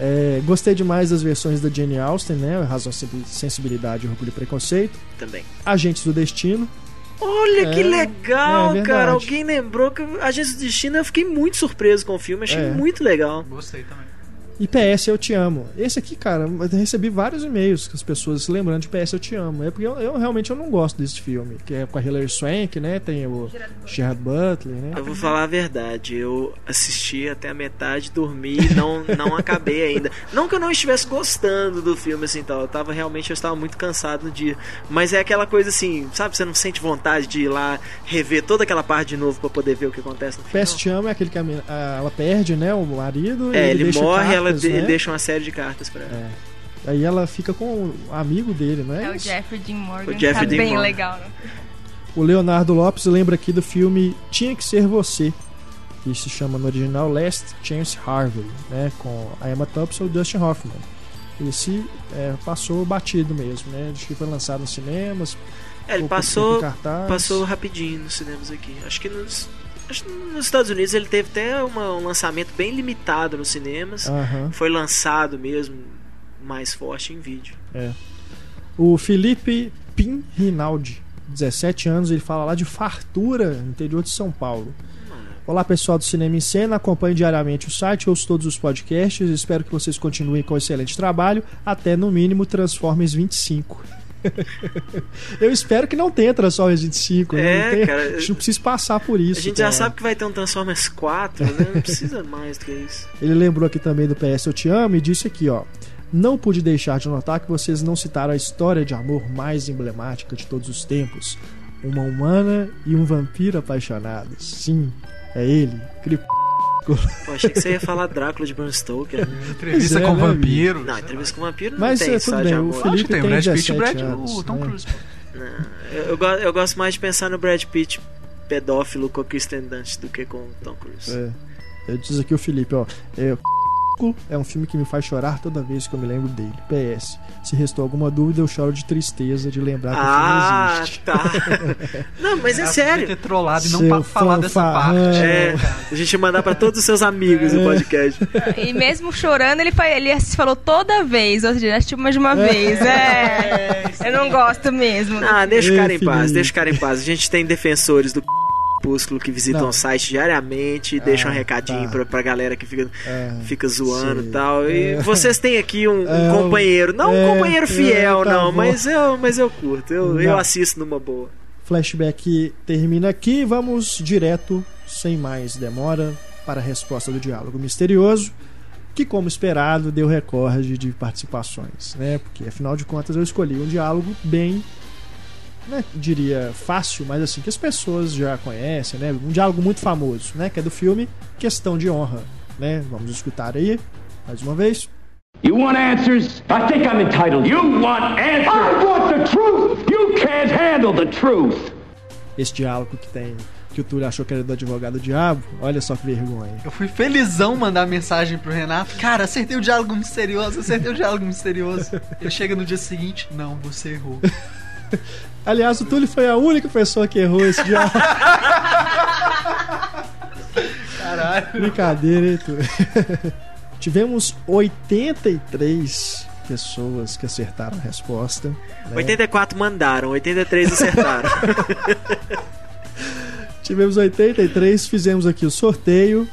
É, gostei demais das versões da Jane Austen, né? Razão, Sensibilidade, Orgulho e Preconceito. Também. Agentes do Destino. Olha que É, legal, é cara. Alguém lembrou que a Agência do Destino eu fiquei muito surpreso com o filme. Achei É. muito legal. Gostei também. E PS Eu Te Amo. Esse aqui, cara, eu recebi vários e-mails com as pessoas se lembrando de PS Eu Te Amo. É porque eu, eu realmente eu não gosto desse filme, que é com a Hilary Swank, né? Tem o Gerard Butler, né? Eu vou falar a verdade, eu assisti até a metade, dormi e não, não acabei ainda. Não que eu não estivesse gostando do filme, assim, tal. Eu tava realmente, eu estava muito cansado no dia. Mas é aquela coisa assim, sabe? Você não sente vontade de ir lá rever toda aquela parte de novo para poder ver o que acontece no final. PS Te Amo é aquele que a, a, ela perde, né? O marido. É, ele, ele morre, ela cartas, né? deixa uma série de cartas pra ela. É. Aí ela fica com o amigo dele, não é? É o? Jeffrey Dean Morgan. O Jeffrey tá Dean bem Morgan. legal, né? O Leonardo Lopes lembra aqui do filme Tinha que Ser Você, que se chama no original Last Chance Harvey, né? Com a Emma Thompson e o Dustin Hoffman. Esse é, passou batido mesmo, né? Acho que foi lançado nos cinemas. É, ele passou, passou rapidinho nos cinemas aqui. Acho que nos, nos Estados Unidos ele teve até uma- um lançamento bem limitado nos cinemas. Aham. Foi lançado mesmo mais forte em vídeo. O Felipe Pin Rinaldi, 17 anos, ele fala lá de Fartura, interior de São Paulo. Olá pessoal do Cinema em Cena, acompanhe diariamente o site, ouço todos os podcasts, espero que vocês continuem com um excelente trabalho, até no mínimo Transformers 25. Eu espero que não tenha Transformers 25, né? É, não tenha- cara, a gente não precisa passar por isso. a gente já cara. sabe que vai ter um Transformers 4, né? Não precisa mais do que isso. Ele lembrou aqui também do PS Eu Te Amo e disse aqui, ó. Não pude deixar de notar que vocês não citaram a história de amor mais emblemática de todos os tempos. Uma humana e um vampiro apaixonados. Sim, é ele, Crep... Pô, achei que você ia falar Drácula de Bram Stoker. Entrevista é, com né, vampiro. Não, entrevista com vampiro não Mas tem é, história tudo de bem, o amor. Felipe que tem o tem Brad Pitt e o 17 Brad, anos, o Tom né? Cruise. Não, eu, eu, go- eu gosto mais de pensar no Brad Pitt pedófilo com a Kristen Dunst do que com o Tom Cruise. É. Eu diz aqui o Felipe, ó. É, é um filme que me faz chorar toda vez que eu me lembro dele. PS. Se restou alguma dúvida, eu choro de tristeza de lembrar que o Ah, filme existe. tá. Não, mas é Ela sério. ter trollado e não Seu falar dessa parte. É, a gente ia mandar pra todos os seus amigos É. o podcast. E mesmo chorando, ele, ele falou toda vez, ou seja, assistiu mais de uma vez. É, eu não gosto mesmo. Ah, deixa o cara em paz, deixa o cara em paz. A gente tem defensores do Crepúsculo que visitam Não. o site diariamente e deixam um Ah, recadinho tá. pra, pra galera que fica, É, fica zoando sei. e tal. E É. vocês têm aqui um, um É, companheiro, não é, um companheiro fiel, é, tá não, bom. mas eu, mas eu curto, eu, eu assisto numa boa. Flashback termina aqui. Vamos direto, sem mais demora, para a resposta do diálogo misterioso. Que, como esperado, deu recorde de participações, né? Porque afinal de contas eu escolhi um diálogo bem, né, diria fácil, mas assim que as pessoas já conhecem, né? Um diálogo muito famoso, né? Que é do filme Questão de Honra, né? Vamos escutar aí mais uma vez. You want answers? I think I'm entitled. You want answers? I want the truth! You can't handle the truth! Esse diálogo que tem que o Túlio achou que era do advogado diabo. Olha só que vergonha. Eu fui felizão mandar mensagem pro Renato. Cara, acertei o diálogo misterioso, acertei o diálogo misterioso. Ele chega no dia seguinte, não, você errou. Aliás, o Túlio foi a única pessoa que errou esse diálogo. Caralho. Brincadeira, hein, Túlio? Tivemos 83 pessoas que acertaram a resposta. né? 84 mandaram, 83 acertaram. Tivemos 83, fizemos aqui o sorteio.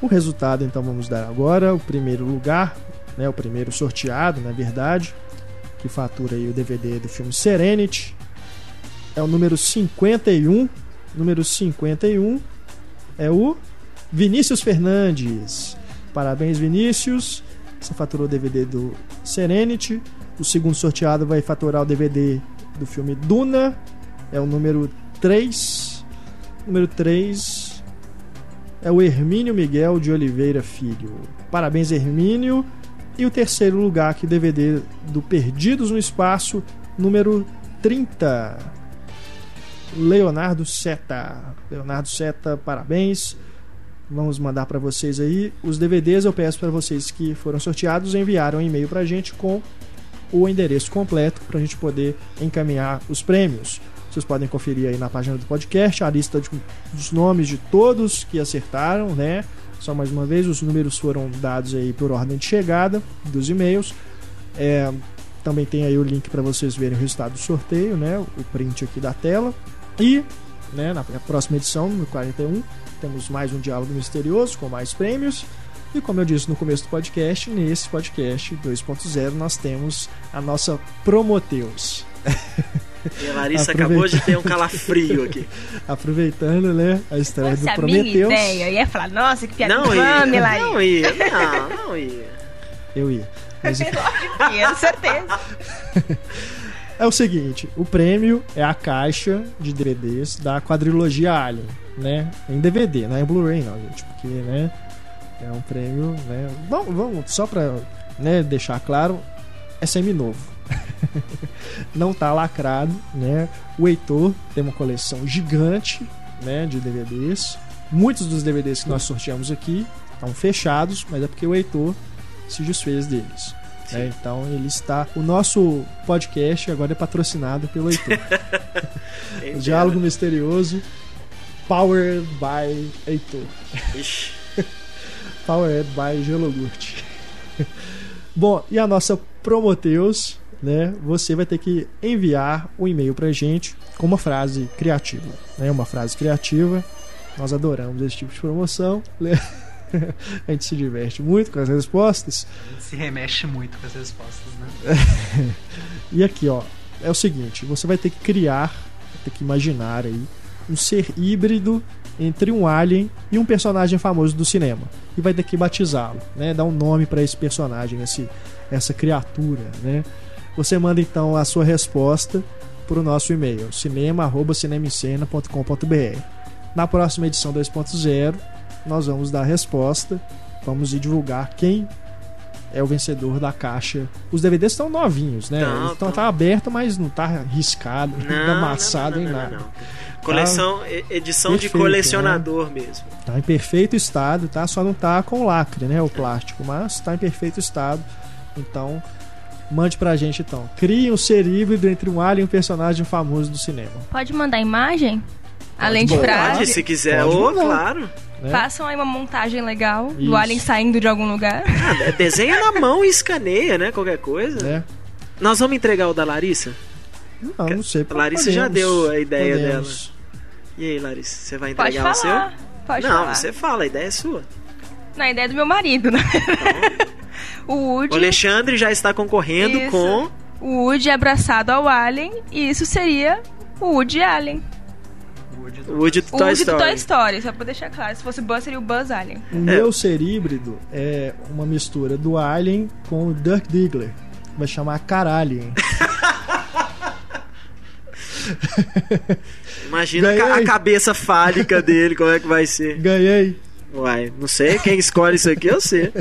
O resultado, então, vamos dar agora. O primeiro lugar, né, o primeiro sorteado, na verdade, que fatura aí o DVD do filme Serenity, é o número 51. Número 51 é o Vinícius Fernandes. Parabéns, Vinícius. Você faturou o DVD do Serenity. O segundo sorteado vai faturar o DVD do filme Duna. É o número 3. Número 3 é o Hermínio Miguel de Oliveira Filho. Parabéns, Hermínio. E o terceiro lugar aqui, DVD do Perdidos no Espaço, número 30. Leonardo Seta. Leonardo Seta, parabéns. Vamos mandar para vocês aí os DVDs. Eu peço para vocês que foram sorteados enviaram um e-mail para a gente com o endereço completo para a gente poder encaminhar os prêmios. Vocês podem conferir aí na página do podcast a lista de- dos nomes de todos que acertaram, né? Só mais uma vez, os números foram dados aí por ordem de chegada dos e-mails. É, também tem aí o link para vocês verem o resultado do sorteio, né? O print aqui da tela. E, né, na próxima edição, no 41, temos mais um diálogo misterioso com mais prêmios. E como eu disse no começo do podcast, nesse podcast 2.0 nós temos a nossa Promoteus. E a Larissa acabou de ter um calafrio aqui. Aproveitando, né, a estreia Nossa, do minha ideia. Eu ia falar, nossa, que piada Não ia. Não ia. Não, não ia. Eu ia. Mas Ia, certeza. é o seguinte, o prêmio é a caixa de DVDs da quadrilogia Alien, né? Em DVD, não é em Blu-ray não, gente, porque, né, é um prêmio, né? Vamos, vamos só pra né, deixar claro, é semi-novo. não tá lacrado, né? O Heitor tem uma coleção gigante, né, de DVDs. Muitos dos DVDs que nós sorteamos aqui estão fechados, mas é porque o Heitor se desfez deles. né? Então ele está. O nosso podcast agora é patrocinado pelo Heitor. O. Diálogo Misterioso, Powered by Heitor. Ixi, Powered by Gelogurt. Bom, e a nossa Promoteus, né? Você vai ter que enviar um e-mail pra gente com uma frase criativa, né? Uma frase criativa. Nós adoramos esse tipo de promoção. né? A gente se diverte muito com as respostas. A gente se remexe muito com as respostas, né? E aqui, ó, é o seguinte: você vai ter que criar, vai ter que imaginar aí um ser híbrido entre um alien e um personagem famoso do cinema. E vai ter que batizá-lo, né? Dar um nome para esse personagem, esse, essa criatura, né? Você manda então a sua resposta para o nosso e-mail, cinema@cinemicena.com.br. Na próxima edição 2.0, nós vamos dar a resposta, vamos divulgar quem é o vencedor da caixa. Os DVDs estão novinhos, né? Tão, então tão. tá aberto, mas não tá riscado, não, não, tá amassado não, não, em não, nada. não, não. Coleção, e- edição de perfeito, né? colecionador mesmo. Tá em perfeito estado, tá? Só não tá com lacre, né? O plástico, mas tá em perfeito estado. Então, mande pra gente então. Crie um ser híbrido entre um alien e um personagem famoso do cinema. Pode mandar imagem? Além de Pode, frase. Pode, se quiser. Pode Ô, mandar. claro. Né? Façam aí uma montagem legal Isso. do alien saindo de algum lugar. Ah, desenha na mão e escaneia, né? Qualquer coisa. Né? Nós vamos entregar o da Larissa? Não, não sei. A Larissa já deu a ideia podemos. E aí, Larissa, você vai Pode entregar o falar. seu? Pode não, falar. você fala, a ideia é sua. Na ideia do meu marido, né? o O Woody. Alexandre já está concorrendo Isso. com. O Woody é abraçado ao Alien. E isso seria o Woody Alien. O Woody do o Woody do O Toy Woody Story. do Toy Story, só pra deixar claro. Se fosse Buzz, seria o Buzz Alien. O meu ser híbrido é uma mistura do Alien com o Dirk Diggler. Vai chamar Caralien. Imagina Ganhei. a cabeça fálica dele, como é que vai ser. Ganhei. Uai, não sei, quem escolhe isso aqui eu sei.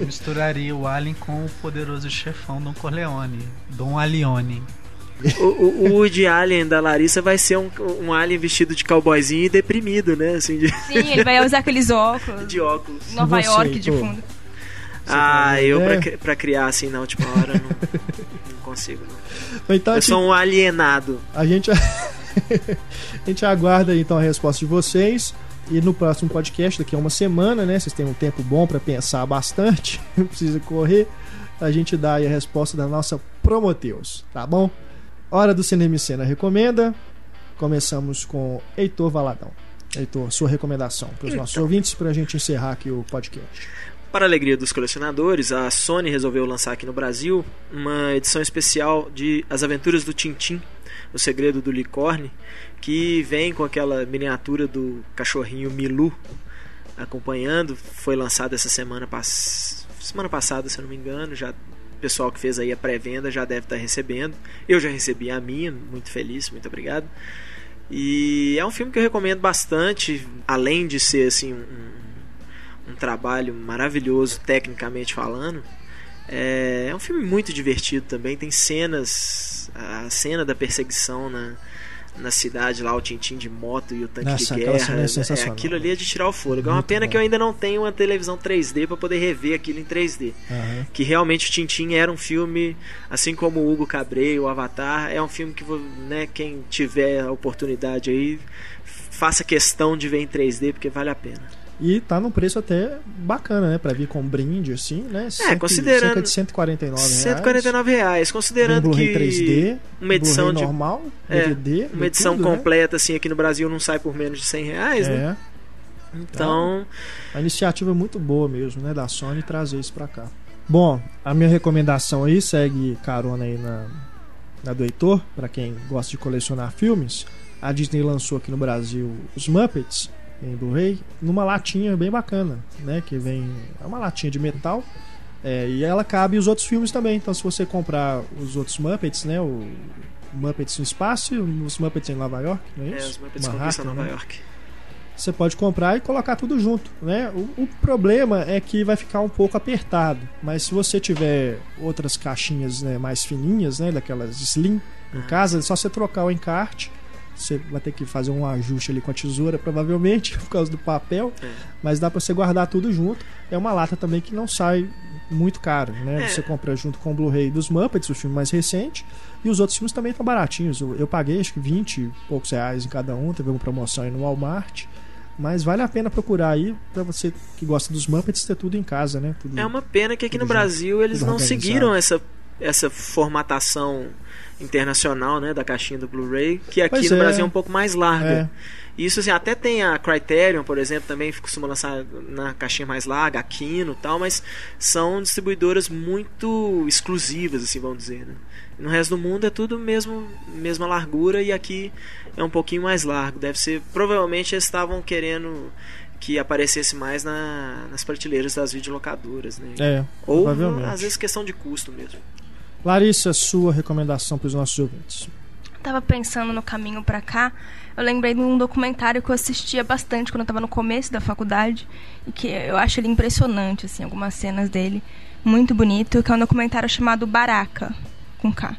Eu misturaria o Alien com o poderoso chefão Don Corleone, Dom Alione. O, o, o Woody Allen da Larissa vai ser um, um alien vestido de cowboyzinho e deprimido, né? Assim, de, Sim, ele vai usar aqueles óculos. de óculos. Nova Você, York de pô. fundo. Ah, eu pra, cri- pra criar assim na última hora não, não consigo. Não. Então, Eu aqui, sou um alienado. a gente a gente aguarda então a resposta de vocês e no próximo podcast daqui a uma semana, né? Vocês têm um tempo bom para pensar bastante, não precisa correr. A gente dá aí a resposta da nossa Promoteus, tá bom? Hora do Cinema e Cena recomenda. Começamos com Heitor Valadão. Heitor, sua recomendação para os nossos Então. ouvintes para a gente encerrar aqui o podcast. Para a alegria dos colecionadores, a Sony resolveu lançar aqui no Brasil uma edição especial de As Aventuras do Tintim, O Segredo do Licorne, que vem com aquela miniatura do cachorrinho Milu acompanhando. Foi lançado essa semana, pass... semana passada, se eu não me engano. Já o pessoal que fez aí a pré-venda já deve estar recebendo. Eu já recebi a minha, muito feliz, muito obrigado. E é um filme que eu recomendo bastante, além de ser assim um, um trabalho maravilhoso tecnicamente falando. É, é um filme muito divertido também. Tem cenas, a cena da perseguição na, na cidade lá, o Tintim de moto e o tanque Nossa, de guerra. é sensacional. aquilo ali é de tirar o fôlego. É uma Muito pena bom. que eu ainda não tenho uma televisão 3D para poder rever aquilo em 3D Aham. que realmente o Tintin era um filme, assim como o Hugo Cabret, o Avatar, é um filme que né, quem tiver a oportunidade aí, faça questão de ver em 3D, porque vale a pena. E tá num preço até bacana, né? Pra vir com brinde, assim, né? Cento- É, considerando- Cerca de 149 reais. 149 reais, considerando Blu-ray que 3D, uma edição de normal, É, DVD, uma edição tudo, né? completa assim aqui no Brasil não sai por menos de 100 reais, né? É. Então, A iniciativa é muito boa mesmo, né, da Sony trazer isso pra cá. Bom, a minha recomendação aí segue carona aí na, na do Heitor, pra quem gosta de colecionar filmes. A Disney lançou aqui no Brasil os Muppets em Blu-ray numa latinha bem bacana, né, que vem é uma latinha de metal. é, e ela cabe os outros filmes também. Então, se você comprar os outros Muppets, né, o Muppets no espaço e os Muppets em Nova York, não é é, isso? os Muppets Manhattan, conquistam Nova né? York. você pode comprar e colocar tudo junto, né? O, o problema é que vai ficar um pouco apertado, mas se você tiver outras caixinhas né, mais fininhas, né, daquelas slim em casa, é só você trocar o encarte. Você vai ter que fazer um ajuste ali com a tesoura, provavelmente, por causa do papel, É. mas dá pra você guardar tudo junto. É uma lata também que não sai muito caro, né? É. Você compra junto com o Blu-ray dos Muppets, o filme mais recente, e os outros filmes também estão baratinhos. Eu, eu paguei acho que 20 e poucos reais em cada um, teve uma promoção aí no Walmart. Mas vale a pena procurar aí pra você que gosta dos Muppets ter tudo em casa, né? Tudo- É uma pena que aqui no Tudo Brasil eles não organizado. seguiram essa, essa formatação internacional, né, da caixinha do Blu-ray, que aqui Pois no é. Brasil é um pouco mais larga. É. Isso assim, até tem a Criterion, por exemplo, também costuma lançar na caixinha mais larga, a Kino e tal, mas são distribuidoras muito exclusivas, assim, vamos dizer, né? No resto do mundo é tudo mesmo mesma largura e aqui é um pouquinho mais largo. Deve ser, provavelmente eles estavam querendo que aparecesse mais na- nas prateleiras das videolocadoras, né? É, Ou às vezes questão de custo mesmo. Larissa, sua recomendação para os nossos ouvintes. Tava pensando no caminho pra cá, eu lembrei de um documentário que eu assistia bastante quando eu tava no começo da faculdade e que eu acho ele impressionante, assim, algumas cenas dele, muito bonito, que é um documentário chamado Baraka, com K.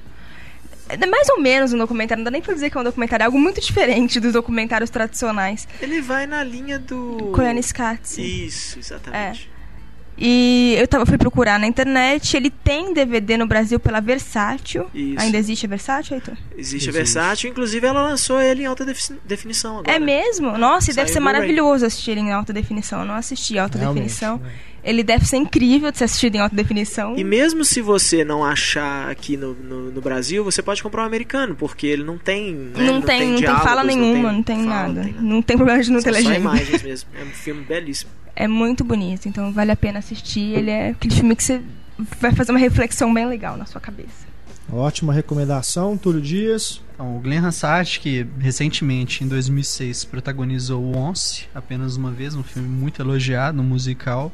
É mais ou menos um documentário, não dá nem pra dizer que é um documentário, é algo muito diferente dos documentários tradicionais. Ele vai na linha do. Koyaanisqatsi. Isso, exatamente. E eu tava, fui procurar na internet, ele tem DVD no Brasil pela Versátil. Isso. Ainda existe a Versátil, Heitor? Existe a Existe. Versátil, inclusive ela lançou ele em alta defi- definição agora. É mesmo? Nossa, e deve ser maravilhoso assistir ele em alta definição. Eu não assisti em alta Realmente, definição. né? Ele deve ser incrível de ser assistido em alta definição. E mesmo se você não achar aqui no, no, no Brasil, você pode comprar um americano, porque ele não tem. né, não, tem, não tem diálogos, fala nenhuma, não tem, fala, nada. Não tem, Não tem problema de não ter São só legenda. imagens mesmo. É um filme belíssimo. É muito bonito, então vale a pena assistir. Ele é aquele filme que você vai fazer uma reflexão bem legal na sua cabeça. Ótima recomendação, Túlio Dias. Então, o Glenn Hansard, que recentemente, em 2006, protagonizou o Once, apenas uma vez, um filme muito elogiado, um musical.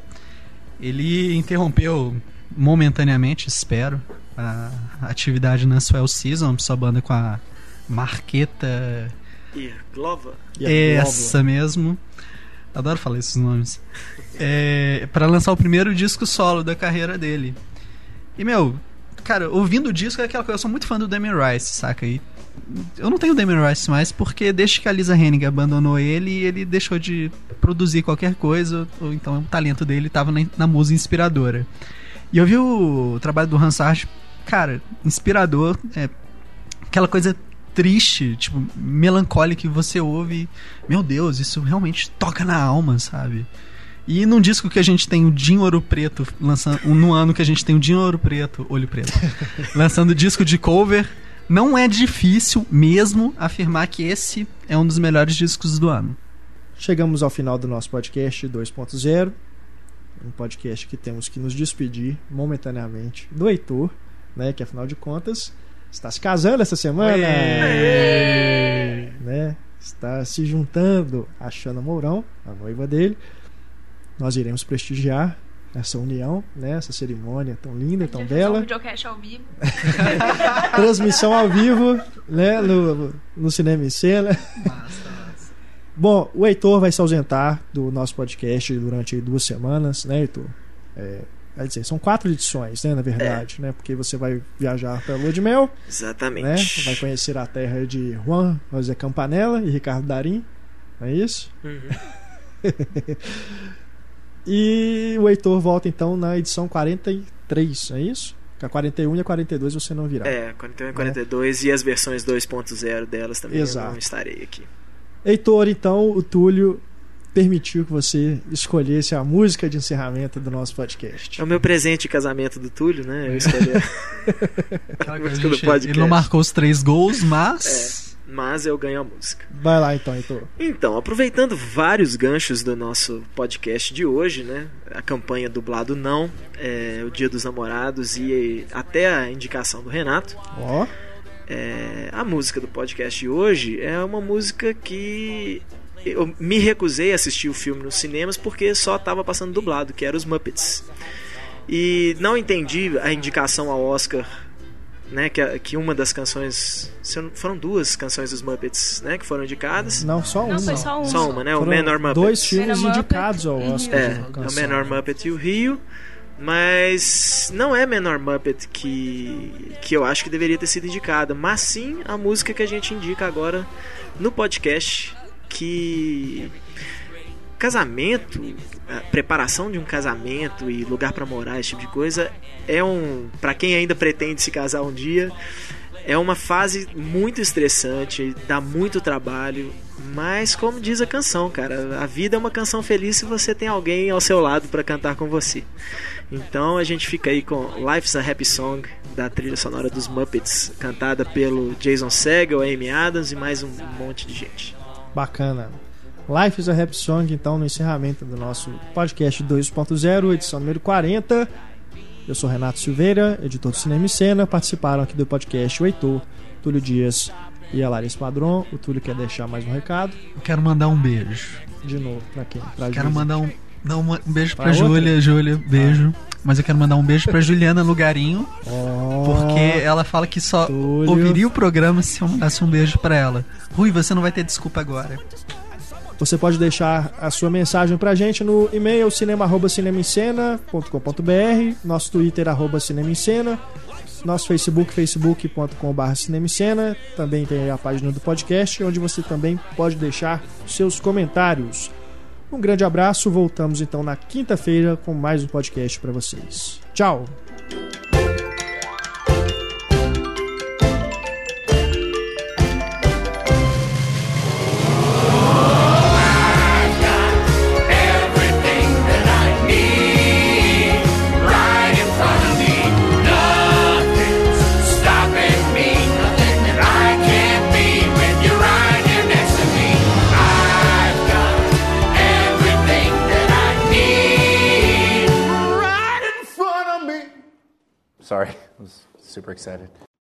Ele interrompeu momentaneamente, espero, a atividade na Swell Season, sua banda com a Marqueta E Glova. E a essa mesmo. Adoro falar esses nomes. É, para lançar o primeiro disco solo da carreira dele. E, meu, cara, ouvindo o disco é aquela coisa. Eu sou muito fã do Damien Rice, saca? E eu não tenho Damien Rice mais porque desde que a Lisa Hennig abandonou ele, ele deixou de produzir qualquer coisa. Ou então o talento dele tava na, na musa inspiradora. E eu vi o trabalho do Hansard, cara, inspirador. É aquela coisa triste, tipo, melancólica que você ouve. Meu Deus, isso realmente toca na alma, sabe? E num disco que a gente tem o Dinho Ouro Preto, lançando, no ano que a gente tem o Dinho Ouro Preto, Olho Preto, lançando disco de cover, não é difícil mesmo afirmar que esse é um dos melhores discos do ano. Chegamos ao final do nosso podcast 2.0. Um podcast que temos que nos despedir momentaneamente do Heitor, né? Que afinal de contas está se casando essa semana. Né? Está se juntando a Xana Mourão, a noiva dele. Nós iremos prestigiar essa união, né? Essa cerimônia tão linda, tão bela. Um videocast ao vivo. Transmissão ao vivo, né? No, no Cinema em Cena. Bom, o Heitor vai se ausentar do nosso podcast durante duas semanas, né, Heitor? É, quer dizer, são quatro edições, né, na verdade, né? Porque você vai viajar para a Lua de Mel, né? Exatamente. Vai conhecer a terra de Juan José Campanella e Ricardo Darim, não é isso? Uhum. E o Heitor volta então na edição 43, não é isso? Que a 41 e a 42 você não virá. É, 41 e 42 e as versões 2.0 delas também Exato. eu não estarei aqui. Heitor, então, o Túlio permitiu que você escolhesse a música de encerramento do nosso podcast. É o meu presente de casamento do Túlio, né? Eu escolhi. Aquela Música coisa, do gente, podcast. ele não marcou os três gols, mas mas eu ganho a música. Vai lá então, Heitor. Então, aproveitando vários ganchos do nosso podcast de hoje, né? A campanha dublado não, é, o Dia dos Namorados e até a indicação do Renato. Ó, É, a música do podcast de hoje é uma música que eu me recusei a assistir o filme nos cinemas porque só estava passando dublado, que era os Muppets. E não entendi a indicação ao Oscar, né, que, que uma das canções, foram duas canções dos Muppets, né, que foram indicadas. não, só uma. Não, foi só uma. Só uma, né, o Foram Menor Muppet. dois filmes Menor indicados ao e Oscar. É, é o. Menor Muppet e o Rio. Mas não é Menor Muppet que, que eu acho que deveria ter sido indicada, mas sim a música que a gente indica agora no podcast, que casamento, preparação de um casamento e lugar pra morar, esse tipo de coisa, é um, Pra quem ainda pretende se casar um dia, é uma fase muito estressante, dá muito trabalho, mas como diz a canção, cara, a vida é uma canção feliz se você tem alguém ao seu lado pra cantar com você. Então a gente fica aí com Life's a Happy Song da trilha sonora dos Muppets, cantada pelo Jason Segel, Amy Adams e mais um monte de gente. Bacana. Life is a Rap Song, então, no encerramento do nosso podcast 2.0, edição número 40. Eu sou Renato Silveira, editor do Cinema e Cena. Participaram aqui do podcast o Heitor, Túlio Dias e a Larissa Padron. O Túlio quer deixar mais um recado. Eu quero mandar um beijo. De novo, pra quem? Pra Quero Júlia. mandar um, não, um beijo pra, Pra? Júlia, Júlia, beijo. Mas eu quero mandar um beijo pra Juliana Lugarinho, Ó, porque ela fala que só Túlio. ouviria o programa se eu mandasse um beijo pra ela. Rui, você não vai ter desculpa agora. Você pode deixar a sua mensagem pra gente no e-mail cinema@cinemascena.com.br, nosso Twitter arroba Cinema nosso Facebook facebook.com.br cinemicena, também tem a página do podcast onde você também pode deixar seus comentários. Um grande abraço, voltamos então na quinta-feira com mais um podcast pra vocês. Tchau. Sorry, I was super excited.